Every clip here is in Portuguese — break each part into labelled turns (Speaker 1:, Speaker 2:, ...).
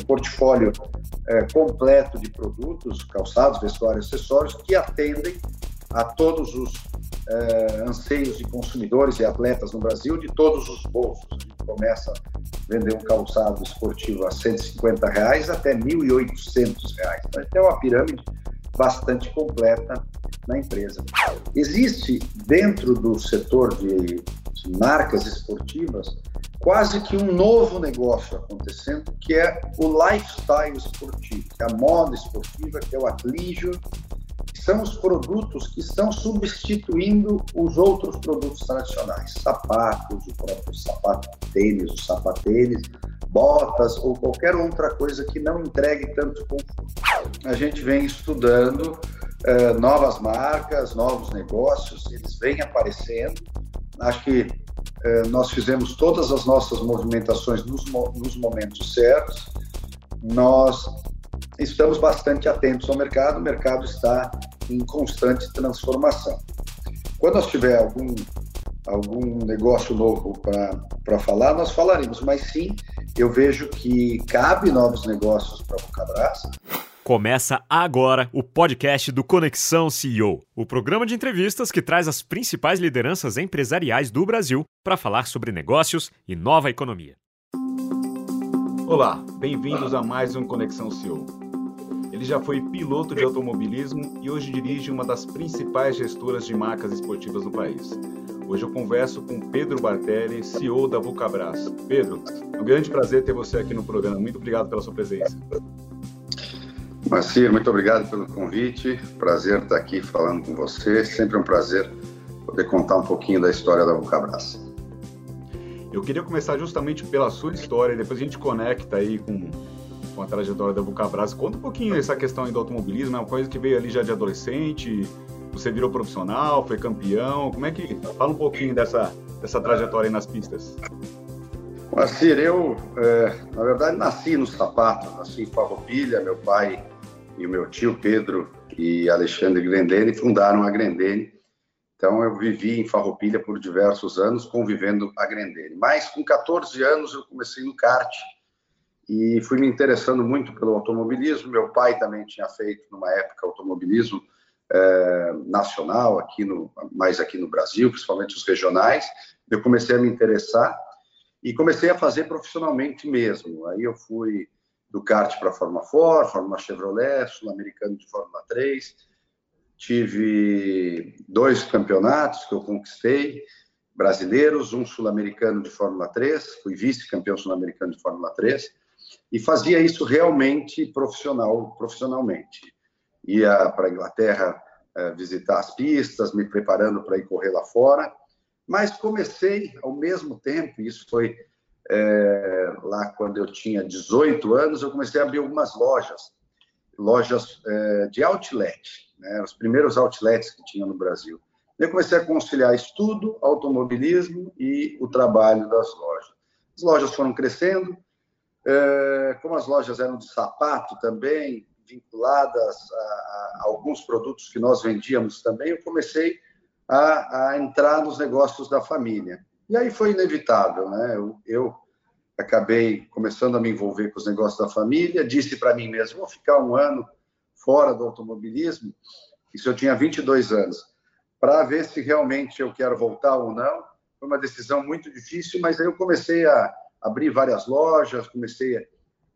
Speaker 1: um portfólio é, completo de produtos, calçados, vestuário, acessórios, que atendem a todos os é, anseios de consumidores e atletas no Brasil, de todos os bolsos. A gente começa a vender um calçado esportivo a 150 reais até 1.800 reais. Então, é uma pirâmide bastante completa na empresa. Existe dentro do setor de, marcas esportivas quase que um novo negócio acontecendo, que é o lifestyle esportivo, que é a moda esportiva, que é o athleisure, que são os produtos que estão substituindo os outros produtos tradicionais, sapatos, o próprio sapato tênis, o sapatênis, botas ou qualquer outra coisa que não entregue tanto conforto. A gente vem estudando uh, novas marcas, novos negócios, eles vêm aparecendo. Acho que uh, nós fizemos todas as nossas movimentações nos, nos momentos certos. Nós estamos bastante atentos ao mercado, o mercado está em constante transformação. Quando nós tiver algum algum negócio novo para falar, nós falaremos. Mas sim, eu vejo que cabe novos negócios para a Vulcabras.
Speaker 2: Começa agora o podcast do Conexão CEO, o programa de entrevistas que traz as principais lideranças empresariais do Brasil para falar sobre negócios e nova economia.
Speaker 3: Olá, bem-vindos a mais um Conexão CEO. Ele já foi piloto de automobilismo e hoje dirige uma das principais gestoras de marcas esportivas no país. Hoje eu converso com Pedro Bartelli, CEO da Vulcabras. Pedro, é um grande prazer ter você aqui no programa. Muito obrigado pela sua presença.
Speaker 1: Marcia, muito obrigado pelo convite. Prazer estar aqui falando com você. Sempre um prazer poder contar um pouquinho da história da Vulcabras.
Speaker 3: Eu queria começar justamente pela sua história, e depois a gente conecta aí com, com a trajetória da Vulcabras. Conta um pouquinho essa questão aí do automobilismo, é uma coisa que veio ali já de adolescente, você virou profissional, foi campeão. Como é que. Fala um pouquinho dessa, dessa trajetória aí nas pistas.
Speaker 1: Moacir, eu, é, na verdade, nasci no sapato, nasci em Farroupilha. Meu pai e o meu tio Pedro e Alexandre Grendene fundaram a Grendene. Então, eu vivi em Farroupilha por diversos anos, convivendo a Grendene. Mas, com 14 anos, eu comecei no kart e fui me interessando muito pelo automobilismo. Meu pai também tinha feito, numa época, automobilismo é, nacional, aqui no, mais aqui no Brasil, principalmente os regionais. Eu comecei a me interessar e comecei a fazer profissionalmente mesmo. Aí eu fui do kart para a Fórmula Ford, Fórmula Chevrolet, Sul-Americano de Fórmula 3. Tive dois campeonatos que eu conquistei, brasileiros, um sul-americano de Fórmula 3, fui vice-campeão sul-americano de Fórmula 3, e fazia isso realmente profissional, profissionalmente ia para a Inglaterra é, visitar as pistas, me preparando para ir correr lá fora. Mas comecei ao mesmo tempo, isso foi é, lá quando eu tinha 18 anos, eu comecei a abrir algumas lojas, lojas é, de outlet, né, os primeiros outlets que tinha no Brasil. Eu comecei a conciliar estudo, automobilismo e o trabalho das lojas. As lojas foram crescendo, é, como as lojas eram de sapato também, vinculadas a, a, alguns produtos que nós vendíamos também, eu comecei a, a, entrar nos negócios da família. E aí foi inevitável, né? Eu, eu acabei começando a me envolver com os negócios da família, disse para mim mesmo, vou ficar um ano fora do automobilismo, isso eu tinha 22 anos, para ver se realmente eu quero voltar ou não. Foi uma decisão muito difícil, mas aí eu comecei a abrir várias lojas, comecei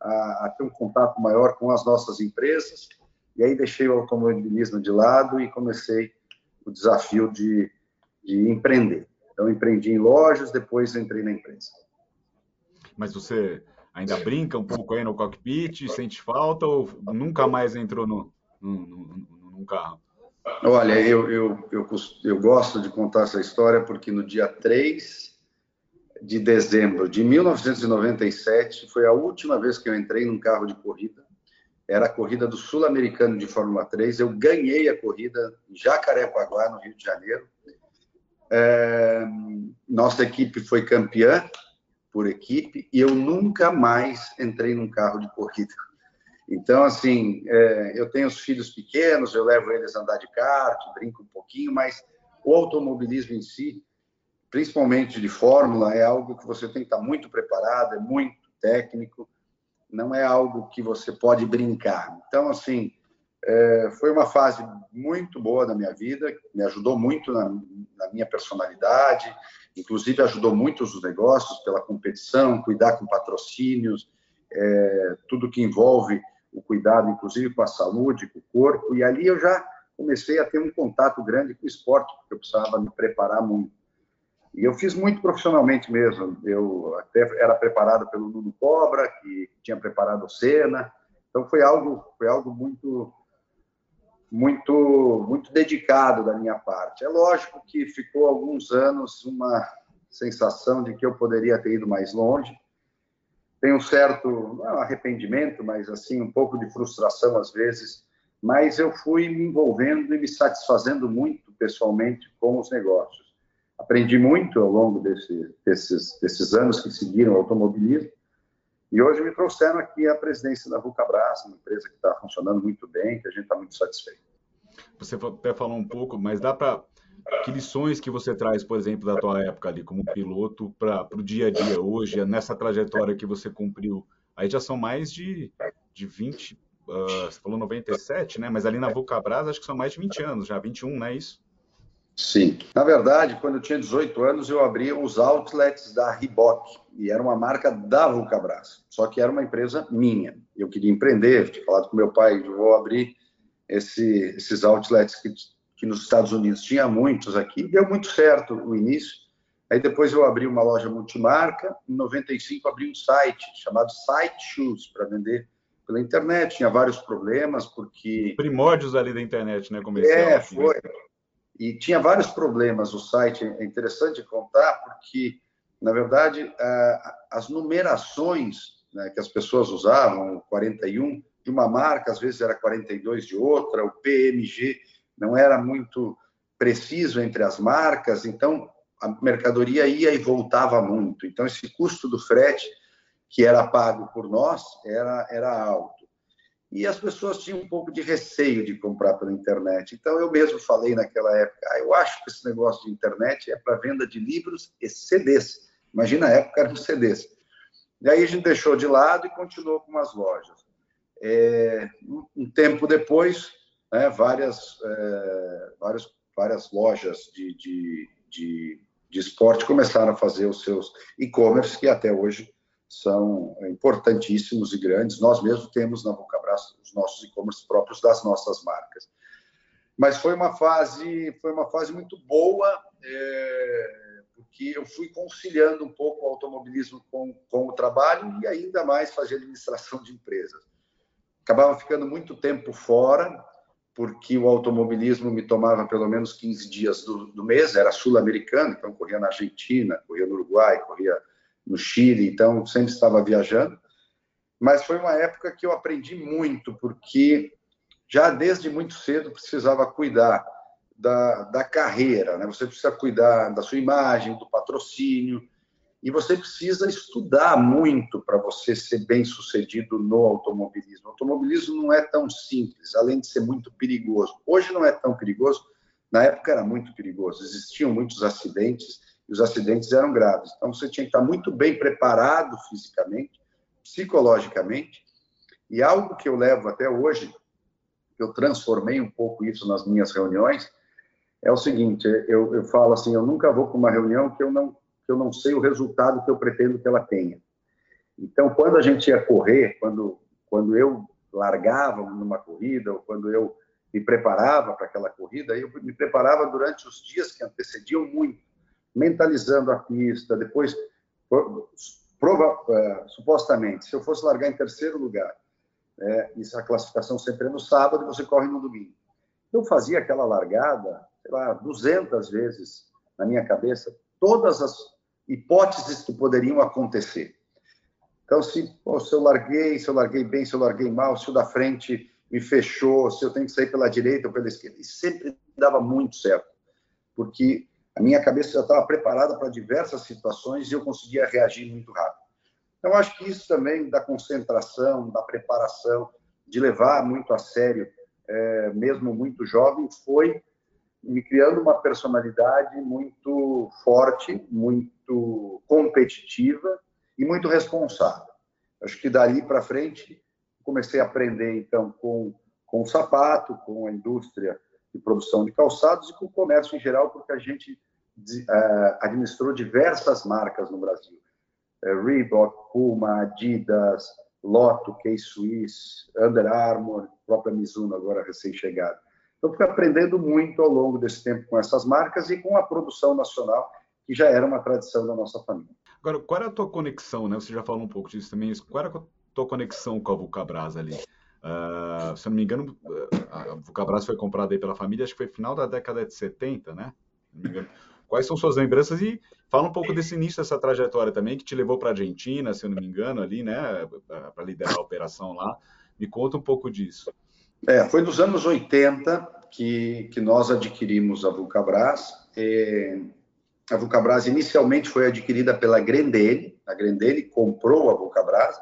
Speaker 1: a, a ter um contato maior com as nossas empresas. E aí deixei o automobilismo de lado e comecei o desafio de, de empreender. Então, empreendi em lojas, depois entrei na empresa.
Speaker 3: Mas você ainda brinca um pouco aí no cockpit, sente falta ou nunca mais entrou no, no, no, num carro?
Speaker 1: Olha, eu, eu, eu, eu, gosto de contar essa história porque no dia 3 de dezembro de 1997 foi a última vez que eu entrei num carro de corrida. Era a corrida do Sul-Americano de Fórmula 3. Eu ganhei a corrida em Jacarepaguá, no Rio de Janeiro. É, nossa equipe foi campeã por equipe e eu nunca mais entrei num carro de corrida. Então, assim, é, eu tenho os filhos pequenos, eu levo eles a andar de kart, brinco um pouquinho, mas o automobilismo em si principalmente de fórmula, é algo que você tem que estar muito preparado, é muito técnico. não é algo que você pode brincar. Então, assim, é, foi uma fase muito boa da minha vida, me ajudou muito na, na minha personalidade, inclusive ajudou muito os negócios pela competição, cuidar com patrocínios, é, tudo que envolve o cuidado, inclusive com a saúde, com o corpo. E ali eu já comecei a ter um contato grande com o esporte, porque eu precisava me preparar muito. E eu fiz muito profissionalmente mesmo. Eu até era preparado pelo Nuno Cobra, que tinha preparado o Senna. Então foi algo, foi algo muito muito muito dedicado da minha parte. É lógico que ficou alguns anos uma sensação de que eu poderia ter ido mais longe. Tem um certo não é arrependimento, mas assim um pouco de frustração às vezes. Mas eu fui me envolvendo e me satisfazendo muito pessoalmente com os negócios. Aprendi muito ao longo desse, desses, desses anos que seguiram o automobilismo e hoje me trouxeram aqui a presidência da Vulcabras, uma empresa que está funcionando muito bem, que a gente está muito satisfeito.
Speaker 3: Você até falou um pouco, mas dá para que lições que você traz, por exemplo, da tua época ali como piloto para o dia a dia hoje, nessa trajetória que você cumpriu? Aí já são mais de, de 20, uh, ah, você falou 97, né? Mas ali na Vulcabras acho que são mais de 20 anos já, 21, não é isso?
Speaker 1: Sim. Na verdade, quando eu tinha 18 anos, eu abri os outlets da Reebok, e era uma marca da Vulcabras, só que era uma empresa minha. Eu queria empreender, tinha falado com meu pai, vou abrir esse, esses outlets que, que nos Estados Unidos tinha muitos aqui, deu muito certo o início. Aí depois eu abri uma loja multimarca, em 95 abri um site chamado Site Shoes para vender pela internet. Tinha vários problemas porque
Speaker 3: primórdios ali da internet, né, comercial.
Speaker 1: É, assim, né? foi. E tinha vários problemas o site, é interessante contar, porque, na verdade, as numerações né, que as pessoas usavam, 41 de uma marca, às vezes era 42 de outra, o PMG não era muito preciso entre as marcas, então a mercadoria ia e voltava muito. Então, esse custo do frete que era pago por nós era, era alto e as pessoas tinham um pouco de receio de comprar pela internet. Então, eu mesmo falei naquela época, ah, eu acho que esse negócio de internet é para venda de livros e CDs. Imagina a época eram CDs. E aí a gente deixou de lado e continuou com as lojas. É, um tempo depois, né, várias, é, várias, várias lojas de, de, de, de esporte começaram a fazer os seus e-commerce, que até hoje são importantíssimos e grandes. Nós mesmos temos na Vulcabras os nossos e-commerce próprios das nossas marcas. Mas foi uma fase, foi uma fase muito boa, é, porque eu fui conciliando um pouco o automobilismo com, com o trabalho e ainda mais fazer administração de empresas. Acabava ficando muito tempo fora, porque o automobilismo me tomava pelo menos 15 dias do, do mês, era sul-americano, então corria na Argentina, corria no Uruguai, corria no Chile, então sempre estava viajando. Mas foi uma época que eu aprendi muito, porque já desde muito cedo precisava cuidar da, da carreira, né? Você precisa cuidar da sua imagem, do patrocínio, e você precisa estudar muito para você ser bem sucedido no automobilismo. O automobilismo não é tão simples, além de ser muito perigoso. Hoje não é tão perigoso, na época era muito perigoso. Existiam muitos acidentes e os acidentes eram graves. Então você tinha que estar muito bem preparado fisicamente, psicologicamente. E algo que eu levo até hoje, que eu transformei um pouco isso nas minhas reuniões, é o seguinte: eu, eu falo assim, eu nunca vou para uma reunião que eu não que eu não sei o resultado que eu pretendo que ela tenha. Então, quando a gente ia correr, quando quando eu largava numa corrida ou quando eu me preparava para aquela corrida, eu me preparava durante os dias que antecediam muito mentalizando a pista, depois, prova, é, supostamente, se eu fosse largar em terceiro lugar, é, isso a classificação sempre é no sábado e você corre no domingo. Eu fazia aquela largada, sei lá, 200 vezes na minha cabeça, todas as hipóteses que poderiam acontecer. Então, se, pô, se eu larguei, se eu larguei bem, se eu larguei mal, se o da frente me fechou, se eu tenho que sair pela direita ou pela esquerda, e sempre dava muito certo, porque a minha cabeça já estava preparada para diversas situações e eu conseguia reagir muito rápido. Então, acho que isso também da concentração, da preparação, de levar muito a sério, é, mesmo muito jovem, foi me criando uma personalidade muito forte, muito competitiva e muito responsável. Acho que dali para frente comecei a aprender então com com o sapato, com a indústria de produção de calçados e com o comércio em geral, porque a gente uh, administrou diversas marcas no Brasil. Uh, Reebok, Puma, Adidas, Lotto, K-Swiss, Under Armour, própria Mizuno agora recém-chegada. Então, fui aprendendo muito ao longo desse tempo com essas marcas e com a produção nacional, que já era uma tradição da nossa família.
Speaker 3: Agora, qual é a tua conexão, né? Você já falou um pouco disso também, qual é a tua conexão com a Vulcabras ali? Uh, se eu não me engano, a Vulcabras foi comprada aí pela família, acho que foi final da década de 70, né? Quais são suas lembranças? E fala um pouco desse início dessa trajetória também, que te levou para a Argentina, se eu não me engano, ali, né? Para liderar a operação lá. Me conta um pouco disso.
Speaker 1: É, foi nos anos 80 que, que nós adquirimos a Vulcabras. E a Vulcabras inicialmente foi adquirida pela Grendene. A Grendene comprou a Vulcabras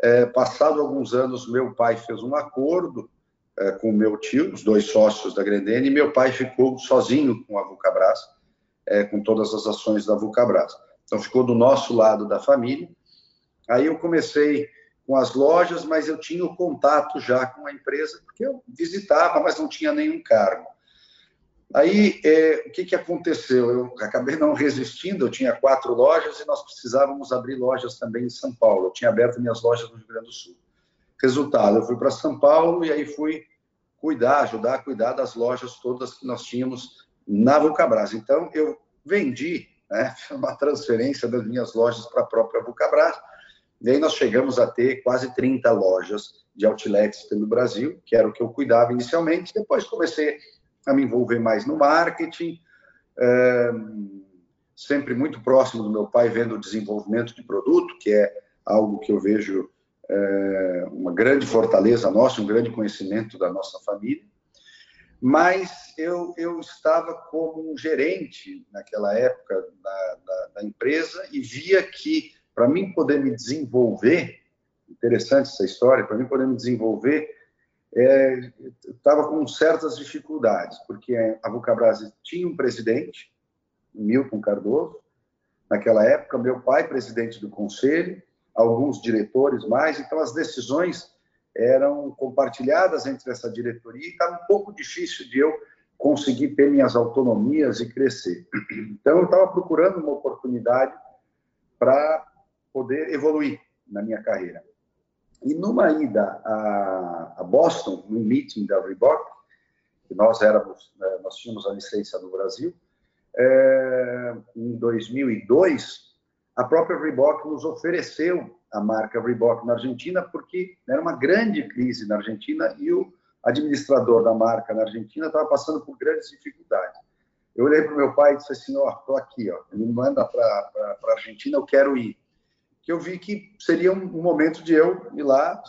Speaker 1: é, passado alguns anos, meu pai fez um acordo é, com meu tio, os dois sócios da Grendene, e meu pai ficou sozinho com a Vulcabras, é, com todas as ações da Vulcabras. Então, ficou do nosso lado da família. Aí eu comecei com as lojas, mas eu tinha o contato já com a empresa, porque eu visitava, mas não tinha nenhum cargo. Aí, é, o que, que aconteceu? Eu acabei não resistindo, eu tinha quatro lojas e nós precisávamos abrir lojas também em São Paulo. Eu tinha aberto minhas lojas no Rio Grande do Sul. Resultado, eu fui para São Paulo e aí fui cuidar, ajudar a cuidar das lojas todas que nós tínhamos na Vulcabras. Então, eu vendi né, uma transferência das minhas lojas para a própria Vulcabras. E aí nós chegamos a ter quase 30 lojas de outlets pelo Brasil, que era o que eu cuidava inicialmente. Depois comecei a me envolver mais no marketing, é, sempre muito próximo do meu pai, vendo o desenvolvimento de produto, que é algo que eu vejo é, uma grande fortaleza nossa, um grande conhecimento da nossa família. Mas eu, eu estava como um gerente naquela época da, da, da empresa e via que, para mim poder me desenvolver, interessante essa história, para mim poder me desenvolver, é, estava com certas dificuldades, porque a Vulcabras tinha um presidente, Milton Cardoso, naquela época, meu pai, presidente do conselho, alguns diretores mais, então as decisões eram compartilhadas entre essa diretoria e estava um pouco difícil de eu conseguir ter minhas autonomias e crescer. Então, eu estava procurando uma oportunidade para poder evoluir na minha carreira. E numa ida a, Boston, num meeting da Reebok, que nós éramos, né, nós tínhamos a licença no Brasil, é, em 2002, a própria Reebok nos ofereceu a marca Reebok na Argentina, porque era uma grande crise na Argentina e o administrador da marca na Argentina estava passando por grandes dificuldades. Eu olhei para o meu pai e disse assim: Ó, oh, estou aqui, ó, me manda para a Argentina, eu quero ir que eu vi que seria um, momento de eu ir lá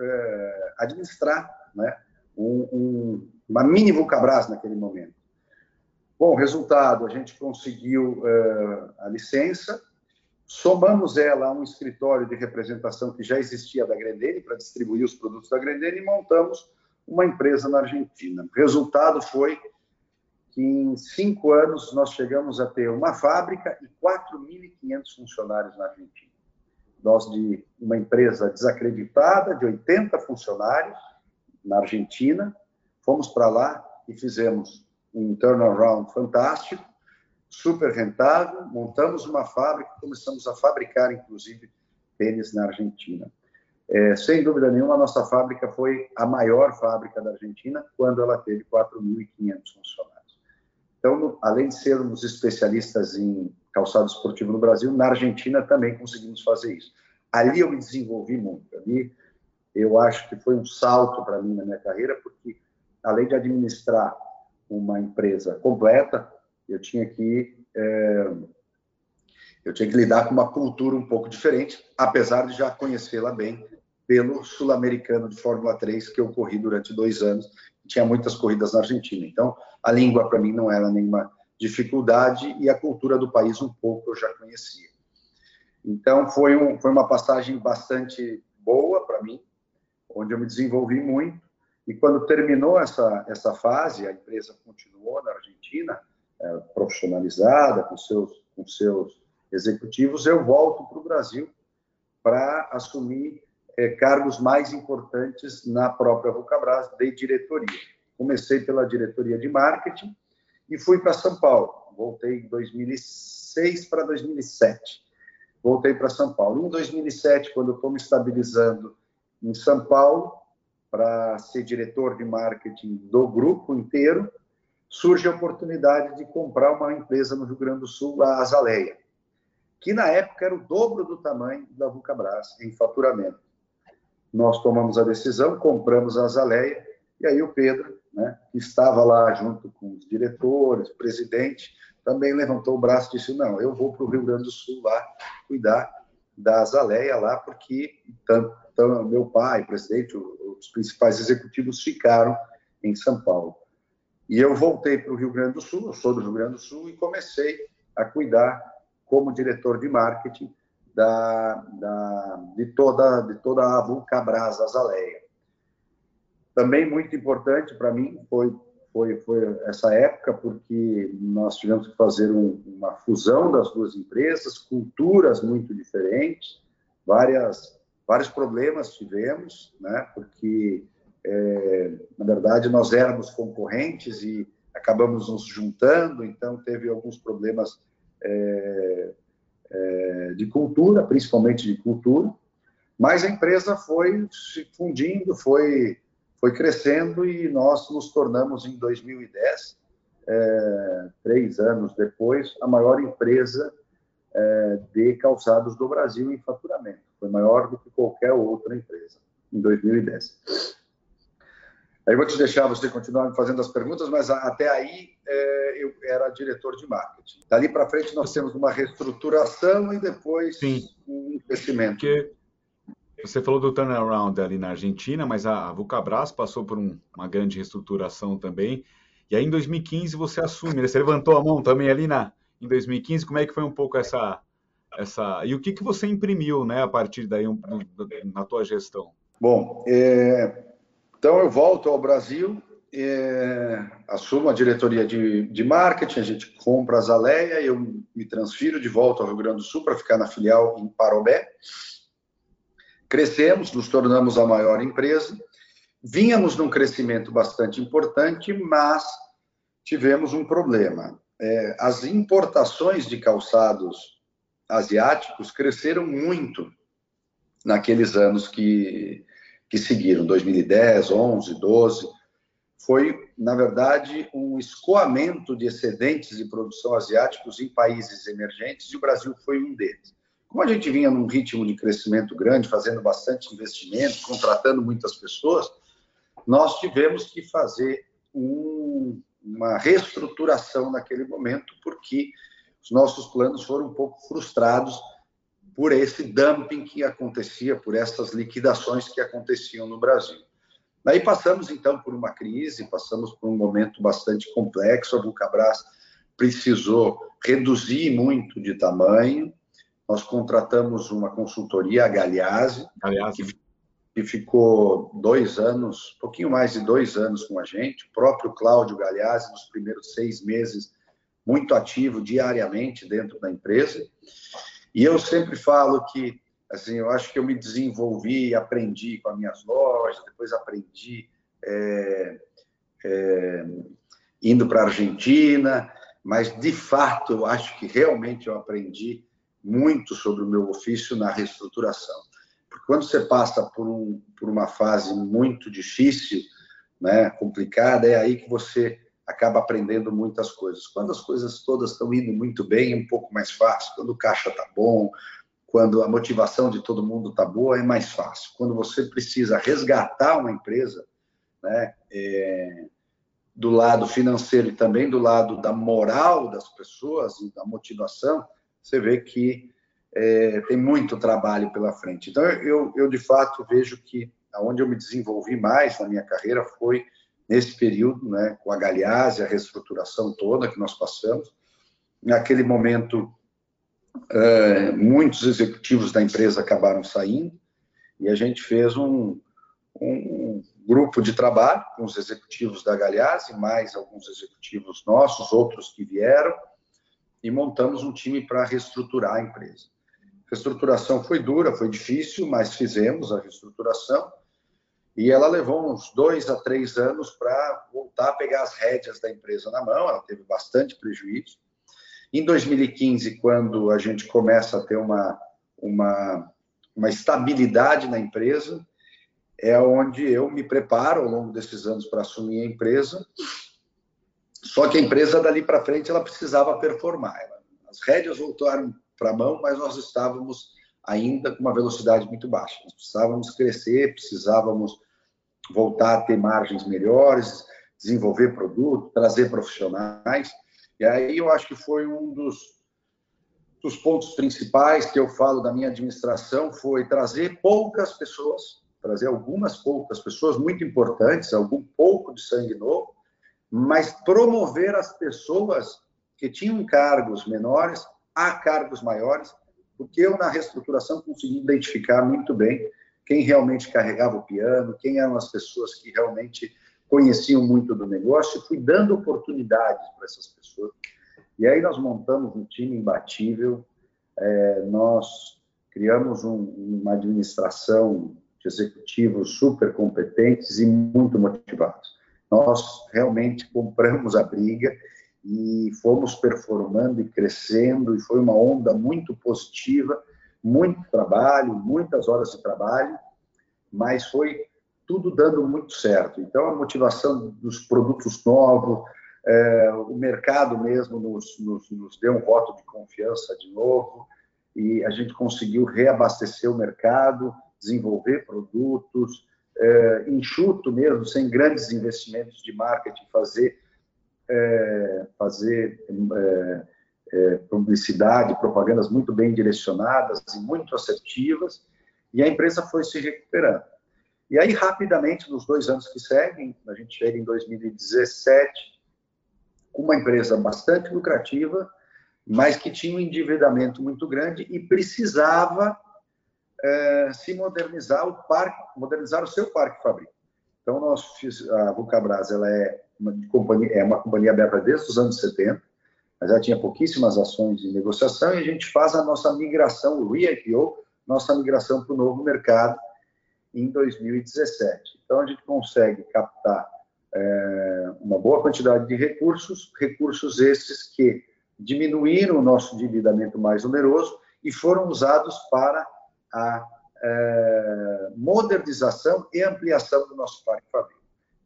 Speaker 1: é, administrar né, um, um, uma mini Vulcabras naquele momento. Bom, resultado, a gente conseguiu é, a licença, somamos ela a um escritório de representação que já existia da Grendene para distribuir os produtos da Grendene e montamos uma empresa na Argentina. Resultado foi que em cinco anos nós chegamos a ter uma fábrica e 4.500 funcionários na Argentina nós de uma empresa desacreditada, de 80 funcionários, na Argentina, fomos para lá e fizemos um turnaround fantástico, super rentável, montamos uma fábrica, começamos a fabricar, inclusive, tênis na Argentina. É, sem dúvida nenhuma, a nossa fábrica foi a maior fábrica da Argentina quando ela teve 4.500 funcionários. Então, além de sermos especialistas em calçado esportivo no Brasil, na Argentina também conseguimos fazer isso. Ali eu me desenvolvi muito. Ali eu acho que foi um salto para mim na minha carreira, porque além de administrar uma empresa completa, eu tinha que é, eu tinha que lidar com uma cultura um pouco diferente, apesar de já conhecê-la bem pelo sul-americano de Fórmula 3 que eu corri durante dois anos. Tinha muitas corridas na Argentina, então a língua para mim não era nenhuma dificuldade e a cultura do país um pouco eu já conhecia. Então foi, um, foi uma passagem bastante boa para mim, onde eu me desenvolvi muito. E quando terminou essa, essa fase, a empresa continuou na Argentina, é, profissionalizada, com seus, com seus executivos, eu volto para o Brasil para assumir é, cargos mais importantes na própria Vulcabras de diretoria. Comecei pela diretoria de marketing e fui para São Paulo. Voltei em 2006 para 2007. Voltei para São Paulo. Em 2007, quando eu estou me estabilizando em São Paulo, para ser diretor de marketing do grupo inteiro, surge a oportunidade de comprar uma empresa no Rio Grande do Sul, a Azaleia, que na época era o dobro do tamanho da Vulcabras em faturamento. Nós tomamos a decisão, compramos a Azaleia, e aí o Pedro, né, que estava lá junto com os diretores, presidente, também levantou o braço e disse: Não, eu vou para o Rio Grande do Sul lá cuidar da Azaleia lá, porque tanto, tanto meu pai, presidente, os principais executivos ficaram em São Paulo. E eu voltei para o Rio Grande do Sul, eu sou do Rio Grande do Sul, e comecei a cuidar como diretor de marketing da, da, de, toda, de toda a Vulcabras Azaleia. Também muito importante para mim foi, foi, foi essa época, porque nós tivemos que fazer um, uma fusão das duas empresas, culturas muito diferentes, várias, vários problemas tivemos, né, porque é, na verdade, nós éramos concorrentes e acabamos nos juntando, então teve alguns problemas é, é, de cultura, principalmente de cultura, mas a empresa foi se fundindo, foi, foi crescendo e nós nos tornamos, em 2010, é, três anos depois, a maior empresa é, de calçados do Brasil em faturamento. Foi maior do que qualquer outra empresa em 2010. Aí vou te deixar você continuar me fazendo as perguntas, mas até aí é, eu era diretor de marketing. Dali para frente nós temos uma reestruturação e depois Sim. um crescimento. Porque
Speaker 3: você falou do turnaround ali na Argentina, mas a Vulcabras passou por um, uma grande reestruturação também. E aí em 2015 você assume, né? você levantou a mão também ali na, em 2015. Como é que foi um pouco essa essa e o que que você imprimiu, né, a partir daí um, na tua gestão?
Speaker 1: Bom, é, então eu volto ao Brasil, é, assumo a diretoria de, de marketing, a gente compra a Zaleia, eu me transfiro de volta ao Rio Grande do Sul para ficar na filial em Parobé. Crescemos, nos tornamos a maior empresa. Vínhamos num crescimento bastante importante, mas tivemos um problema. É, as importações de calçados asiáticos cresceram muito naqueles anos que que seguiram, 2010, 11, 12, foi, na verdade, um escoamento de excedentes de produção asiáticos em países emergentes e o Brasil foi um deles. Como a gente vinha num ritmo de crescimento grande, fazendo bastante investimento, contratando muitas pessoas, nós tivemos que fazer um, uma reestruturação naquele momento, porque os nossos planos foram um pouco frustrados por esse dumping que acontecia, por essas liquidações que aconteciam no Brasil. Daí passamos então por uma crise, passamos por um momento bastante complexo. A Vulcabras precisou reduzir muito de tamanho. Nós contratamos uma consultoria, a Galeazzi, que, que ficou dois anos, um pouquinho mais de dois anos com a gente. O próprio Cláudio Galeazzi, nos primeiros seis meses, muito ativo diariamente dentro da empresa. E eu sempre falo que, assim, eu acho que eu me desenvolvi, aprendi com as minhas lojas, depois aprendi é, é, indo para a Argentina, mas de fato eu acho que realmente eu aprendi muito sobre o meu ofício na reestruturação. Porque quando você passa por, um, por uma fase muito difícil, né, complicada, é aí que você acaba aprendendo muitas coisas. Quando as coisas todas estão indo muito bem, é um pouco mais fácil. Quando o caixa está bom, quando a motivação de todo mundo está boa, é mais fácil. Quando você precisa resgatar uma empresa, né, é, do lado financeiro e também do lado da moral das pessoas e da motivação, você vê que é, tem muito trabalho pela frente. Então, eu, eu de fato vejo que aonde eu me desenvolvi mais na minha carreira foi nesse período, né, com a Galease, a reestruturação toda que nós passamos. Naquele momento, é, muitos executivos da empresa acabaram saindo e a gente fez um, um grupo de trabalho com os executivos da Galease, mais alguns executivos nossos, outros que vieram, e montamos um time para reestruturar a empresa. reestruturação foi dura, foi difícil, mas fizemos a reestruturação e ela levou uns dois a três anos para voltar a pegar as rédeas da empresa na mão. Ela teve bastante prejuízo. Em 2015, quando a gente começa a ter uma, uma, uma estabilidade na empresa, é onde eu me preparo ao longo desses anos para assumir a empresa. Só que a empresa dali para frente ela precisava performar. As rédeas voltaram para a mão, mas nós estávamos ainda com uma velocidade muito baixa. Nós precisávamos crescer, precisávamos voltar a ter margens melhores, desenvolver produto, trazer profissionais. E aí eu acho que foi um dos, dos pontos principais que eu falo da minha administração foi trazer poucas pessoas, trazer algumas poucas pessoas muito importantes, algum pouco de sangue novo, mas promover as pessoas que tinham cargos menores a cargos maiores, porque eu, na reestruturação, consegui identificar muito bem quem realmente carregava o piano, quem eram as pessoas que realmente conheciam muito do negócio, e fui dando oportunidades para essas pessoas. E aí nós montamos um time imbatível, é, nós criamos um, uma administração de executivos super competentes e muito motivados. Nós realmente compramos a briga e fomos performando e crescendo, e foi uma onda muito positiva, muito trabalho, muitas horas de trabalho, mas foi tudo dando muito certo. Então, a motivação dos produtos novos, é, o mercado mesmo nos, nos, nos deu um voto de confiança de novo, e a gente conseguiu reabastecer o mercado, desenvolver produtos, é, enxuto mesmo, sem grandes investimentos de marketing, fazer é, fazer é, publicidade, propagandas muito bem direcionadas e muito assertivas, e a empresa foi se recuperando. E aí, rapidamente, nos dois anos que seguem, a gente chega em 2017, com uma empresa bastante lucrativa, mas que tinha um endividamento muito grande e precisava é, se modernizar o parque, modernizar o seu parque fabril. Então, nós, a Vulcabras, ela é uma companhia, é uma companhia aberta desde os anos 70, mas ela tinha pouquíssimas ações de negociação e a gente faz a nossa migração, o re-IPO, nossa migração para o novo mercado em 2017. Então, a gente consegue captar é, uma boa quantidade de recursos, recursos esses que diminuíram o nosso endividamento mais oneroso e foram usados para a é, modernização e ampliação do nosso parque fabril.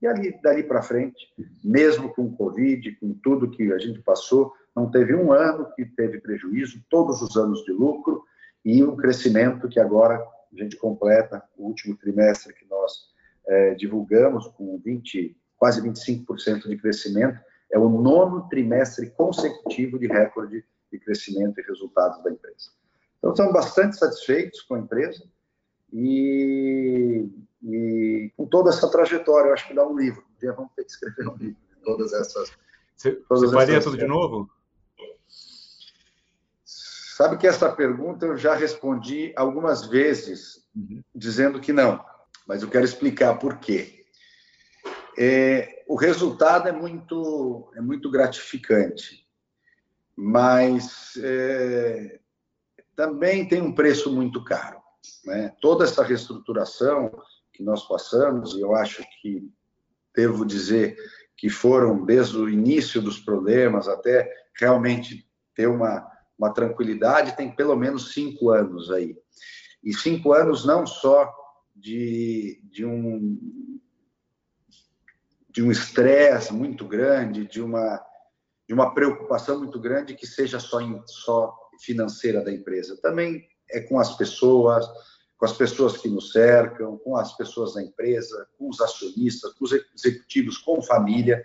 Speaker 1: E ali, dali para frente, mesmo com o Covid, com tudo que a gente passou, não teve um ano que teve prejuízo, todos os anos de lucro e um crescimento que agora a gente completa o último trimestre que nós é, divulgamos com 20, quase 25% de crescimento. É o nono trimestre consecutivo de recorde de crescimento e resultados da empresa. Então, estamos bastante satisfeitos com a empresa e e com toda essa trajetória, eu acho que dá um livro. Um dia vamos ter que escrever um livro de todas essas.
Speaker 3: Você, todas você faria tudo de novo?
Speaker 1: Sabe que essa pergunta eu já respondi algumas vezes, uhum. dizendo que não, mas eu quero explicar por quê. É, o resultado é muito, é muito gratificante, mas é, também tem um preço muito caro. Né? Toda essa reestruturação que nós passamos, e eu acho que devo dizer que foram desde o início dos problemas até realmente ter uma, uma tranquilidade, tem pelo menos cinco anos aí. E cinco anos não só de, de um de um estresse muito grande, de uma de uma preocupação muito grande que seja só em, só financeira da empresa. Também é com as pessoas, com as pessoas que nos cercam, com as pessoas da empresa, com os acionistas, com os executivos, com família.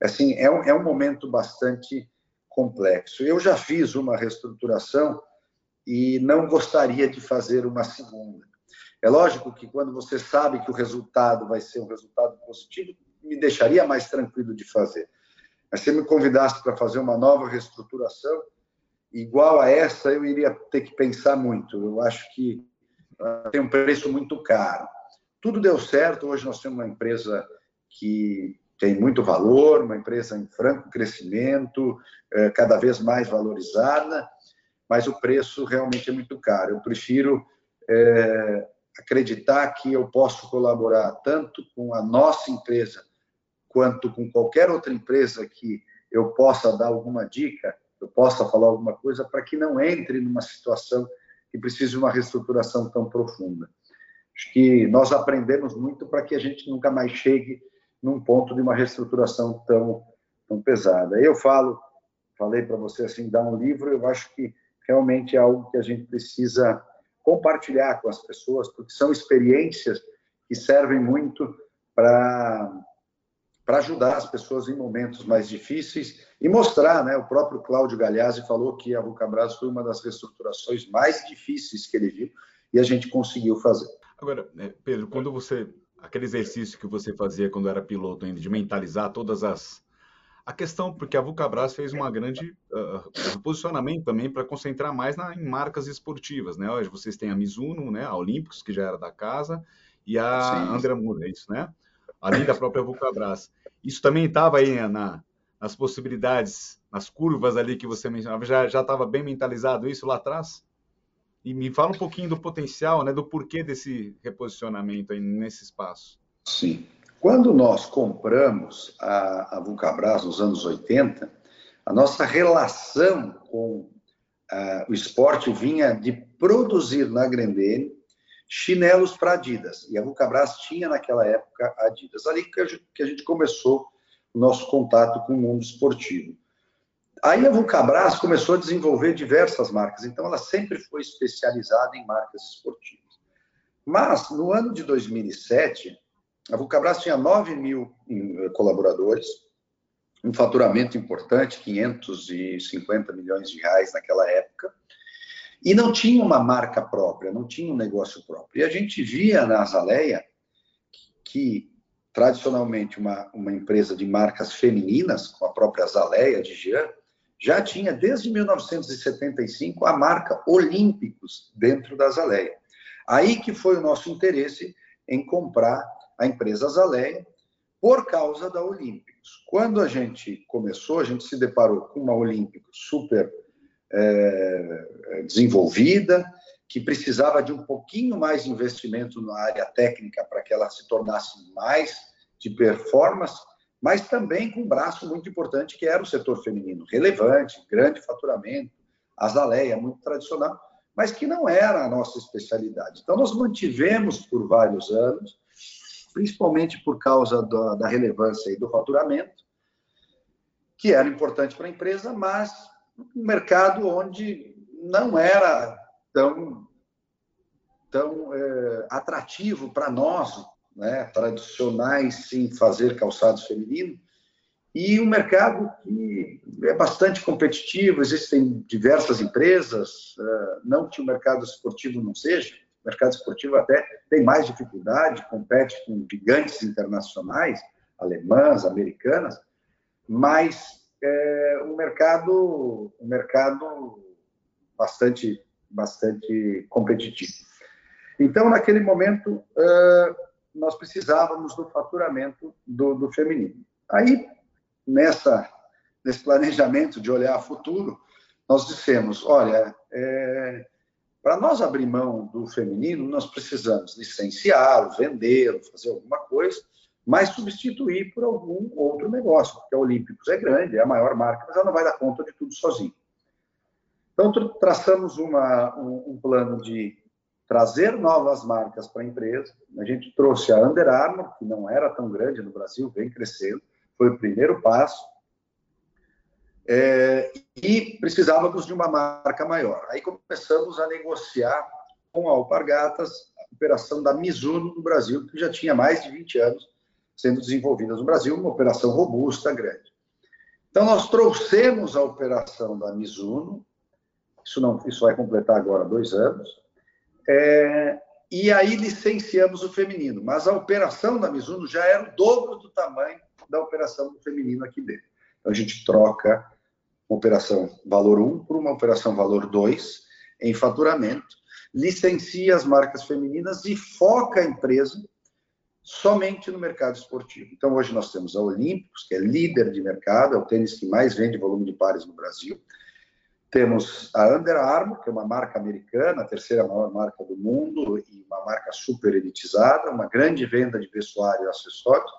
Speaker 1: Assim, é um, é um momento bastante complexo. Eu já fiz uma reestruturação e não gostaria de fazer uma segunda. É lógico que quando você sabe que o resultado vai ser um resultado positivo, me deixaria mais tranquilo de fazer. Mas se me convidasse para fazer uma nova reestruturação, igual a essa, eu iria ter que pensar muito. Eu acho que tem um preço muito caro. Tudo deu certo, hoje nós temos uma empresa que tem muito valor, uma empresa em franco crescimento, é, cada vez mais valorizada, mas o preço realmente é muito caro. Eu prefiro é, acreditar que eu posso colaborar tanto com a nossa empresa quanto com qualquer outra empresa que eu possa dar alguma dica, eu possa falar alguma coisa para que não entre numa situação que precise de uma reestruturação tão profunda. Acho que nós aprendemos muito para que a gente nunca mais chegue num ponto de uma reestruturação tão, tão pesada. Eu falo, falei para você assim, dar um livro, eu acho que realmente é algo que a gente precisa compartilhar com as pessoas, porque são experiências que servem muito para para ajudar as pessoas em momentos mais difíceis e mostrar, né? O próprio Cláudio Galhazzi falou que a Vulcabras foi uma das reestruturações mais difíceis que ele viu e a gente conseguiu fazer.
Speaker 3: Agora, né, Pedro, quando você aquele exercício que você fazia quando era piloto ainda de mentalizar todas as a questão, porque a Vulcabras fez uma grande uh, posicionamento também para concentrar mais na, em marcas esportivas, né? Hoje vocês têm a Mizuno, né? A Olímpicos, que já era da casa, e a Moura, é isso, né? Além da própria Vulcabras. Isso também estava aí na, nas possibilidades, nas curvas ali que você mencionava, já estava bem mentalizado isso lá atrás? E me fala um pouquinho do potencial, né, do porquê desse reposicionamento aí nesse espaço.
Speaker 1: Sim. Quando nós compramos a, a Vulcabras nos anos 80, a nossa relação com o esporte vinha de produzir na Grendene chinelos para Adidas. E a Vulcabras tinha naquela época Adidas. Ali que a gente começou o nosso contato com o mundo esportivo. Aí a Vulcabras começou a desenvolver diversas marcas, então ela sempre foi especializada em marcas esportivas. Mas no ano de 2007, a Vulcabras tinha 9 mil eh, colaboradores, um faturamento importante, 550 milhões de reais naquela época, e não tinha uma marca própria, não tinha um negócio próprio. E a gente via na Azaleia que, tradicionalmente, uma, uma empresa de marcas femininas, com a própria Azaleia de Jean, já tinha desde 1975 a marca Olímpicos dentro da Azaleia. Aí que foi o nosso interesse em comprar a empresa Azaleia por causa da Olímpicos. Quando a gente começou, a gente se deparou com uma Olímpicos super é, desenvolvida, que precisava de um pouquinho mais de investimento na área técnica para que ela se tornasse mais de performance, mas também com um braço muito importante que era o setor feminino, relevante, grande faturamento, azaleia, muito tradicional, mas que não era a nossa especialidade. Então, nós mantivemos por vários anos principalmente por causa da, da relevância e do faturamento, que era importante para a empresa, mas um mercado onde não era tão, tão é, atrativo para nós, né, tradicionais em fazer calçados femininos, e um mercado que é bastante competitivo, existem diversas empresas, é, não que o mercado esportivo não seja, o mercado esportivo até tem mais dificuldade, compete com gigantes internacionais, alemãs, americanas, mas é um mercado, um mercado bastante, bastante competitivo. Então, naquele momento, nós precisávamos do faturamento do, do feminino. Aí, nessa, nesse planejamento de olhar futuro, nós dissemos, olha, é, para nós abrir mão do feminino, nós precisamos licenciá-lo, vendê-lo, fazer alguma coisa, mas substituir por algum outro negócio, porque a Olímpicos é grande, é a maior marca, mas ela não vai dar conta de tudo sozinha. Então, traçamos uma, um, um plano de trazer novas marcas para a empresa. A gente trouxe a Under Armour, que não era tão grande no Brasil, vem crescendo, foi o primeiro passo é, e precisávamos de uma marca maior. Aí começamos a negociar com a Alpargatas a operação da Mizuno no Brasil, que já tinha mais de 20 anos sendo desenvolvida no Brasil, uma operação robusta, grande. Então, nós trouxemos a operação da Mizuno, isso, não, isso vai completar agora dois anos, é, e aí licenciamos o feminino, mas a operação da Mizuno já era o dobro do tamanho da operação do feminino aqui dentro. Então, a gente troca uma operação valor 1 por uma operação valor 2 em faturamento, licencia as marcas femininas e foca a empresa somente no mercado esportivo. Então, hoje nós temos a Olímpicos, que é líder de mercado, é o tênis que mais vende volume de pares no Brasil. Temos a Under Armour, que é uma marca americana, a terceira maior marca do mundo e uma marca super elitizada, uma grande venda de vestuário e acessórios.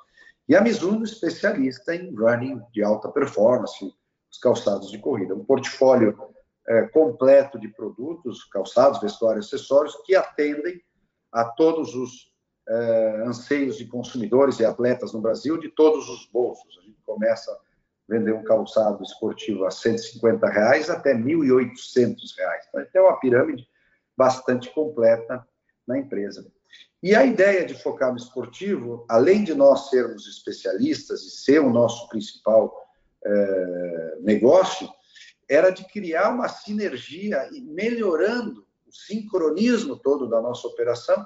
Speaker 1: E a Mizuno, especialista em running de alta performance, os calçados de corrida. Um portfólio é, completo de produtos, calçados, vestuário e acessórios, que atendem a todos os é, anseios de consumidores e atletas no Brasil de todos os bolsos. A gente começa vender um calçado esportivo a 150 reais até 1.800 reais. Então, é uma pirâmide bastante completa na empresa. E a ideia de focar no esportivo, além de nós sermos especialistas e ser o nosso principal é, negócio, era de criar uma sinergia e melhorando o sincronismo todo da nossa operação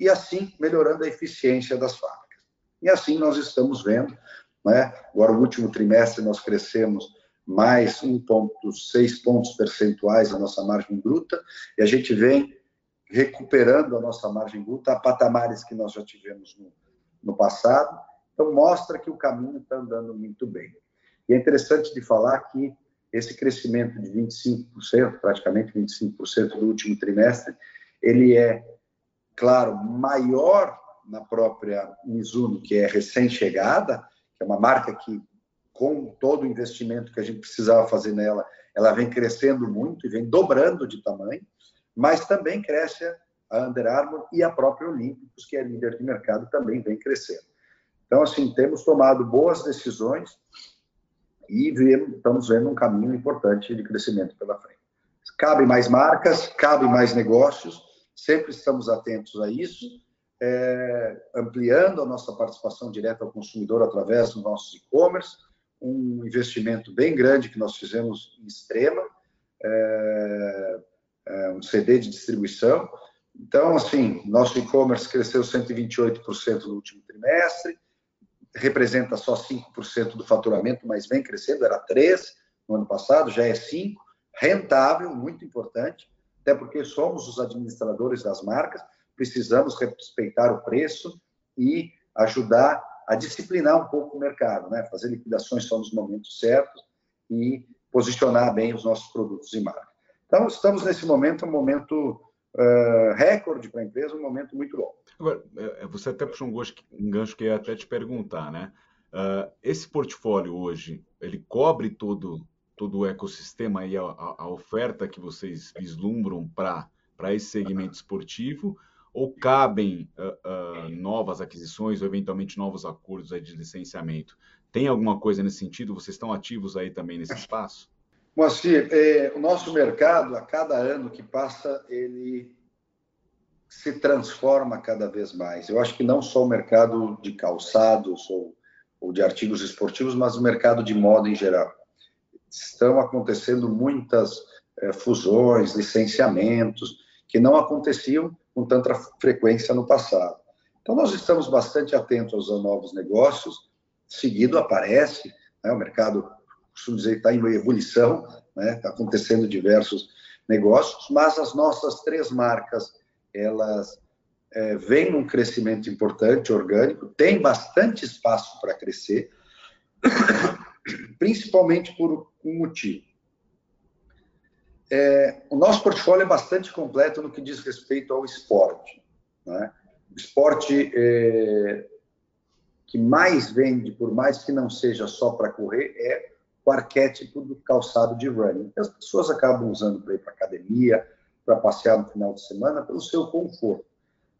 Speaker 1: e assim melhorando a eficiência das fábricas. E assim nós estamos vendo né? Agora, no último trimestre, nós crescemos mais 1,6 pontos percentuais a nossa margem bruta, e a gente vem recuperando a nossa margem bruta a patamares que nós já tivemos no, no passado. Então, mostra que o caminho está andando muito bem. E é interessante de falar que esse crescimento de 25%, praticamente 25% do último trimestre, ele é, claro, maior na própria Mizuno, que é recém-chegada, que é uma marca que, com todo o investimento que a gente precisava fazer nela, ela vem crescendo muito e vem dobrando de tamanho, mas também cresce a Under Armour e a própria Olímpicos, que é líder de mercado, também vem crescendo. Então, assim, temos tomado boas decisões e estamos vendo um caminho importante de crescimento pela frente. Cabe mais marcas, cabe mais negócios, sempre estamos atentos a isso é, ampliando a nossa participação direta ao consumidor através do nosso e-commerce, um investimento bem grande que nós fizemos em Extrema, é, é, um CD de distribuição. Então, assim, nosso e-commerce cresceu 128% no último trimestre, representa só 5% do faturamento, mas vem crescendo, era 3% no ano passado, já é 5%, rentável, muito importante, até porque somos os administradores das marcas, precisamos respeitar o preço e ajudar a disciplinar um pouco o mercado, né? fazer liquidações só nos momentos certos e posicionar bem os nossos produtos e marca. Então, estamos nesse momento, um momento uh, recorde para a empresa, um momento muito bom.
Speaker 3: Agora, é, você até puxou um gancho, que eu ia até te perguntar, né? Uh, esse portfólio hoje, ele cobre todo, todo o ecossistema e a, a oferta que vocês vislumbram para esse segmento esportivo? Ou cabem uh, uh, novas aquisições ou eventualmente novos acordos de licenciamento? Tem alguma coisa nesse sentido? Vocês estão ativos aí também nesse espaço?
Speaker 1: Moacir, é, o nosso mercado, a cada ano que passa, ele se transforma cada vez mais. Eu acho que não só o mercado de calçados ou, ou de artigos esportivos, mas o mercado de moda em geral. Estão acontecendo muitas é, fusões, licenciamentos, que não aconteciam com tanta frequência no passado. Então, nós estamos bastante atentos aos novos negócios, seguido aparece, né, o mercado, costumo dizer, está em ebulição, né, está acontecendo diversos negócios, mas as nossas três marcas, elas é, vêm num crescimento importante, orgânico, tem bastante espaço para crescer, principalmente por um motivo é, o nosso portfólio é bastante completo no que diz respeito ao esporte. Né? O esporte é, que mais vende, por mais que não seja só para correr, é o arquétipo do calçado de running. As pessoas acabam usando para ir para academia, para passear no final de semana, pelo seu conforto.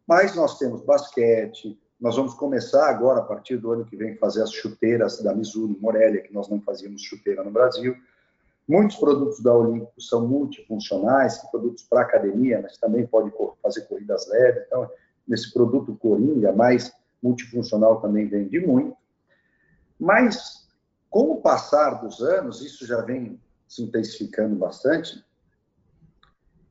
Speaker 1: Mas nós temos basquete, nós vamos começar agora, a partir do ano que vem, fazer as chuteiras da Mizuno Morelia, que nós não fazíamos chuteira no Brasil. Muitos produtos da Olímpico são multifuncionais, produtos para academia, mas também pode fazer corridas leves. Então, nesse produto Coringa, mais multifuncional também vende muito. Mas, com o passar dos anos, isso já vem se intensificando bastante,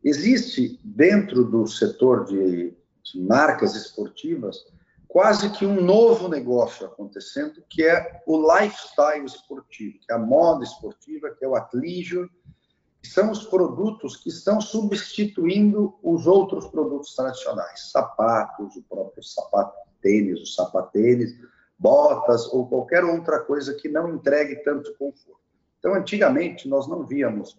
Speaker 1: existe dentro do setor de, de marcas esportivas quase que um novo negócio acontecendo, que é o lifestyle esportivo, que é a moda esportiva, que é o athleisure, que são os produtos que estão substituindo os outros produtos tradicionais, sapatos, o próprio sapato tênis, o sapatênis, botas ou qualquer outra coisa que não entregue tanto conforto. Então, antigamente, nós não víamos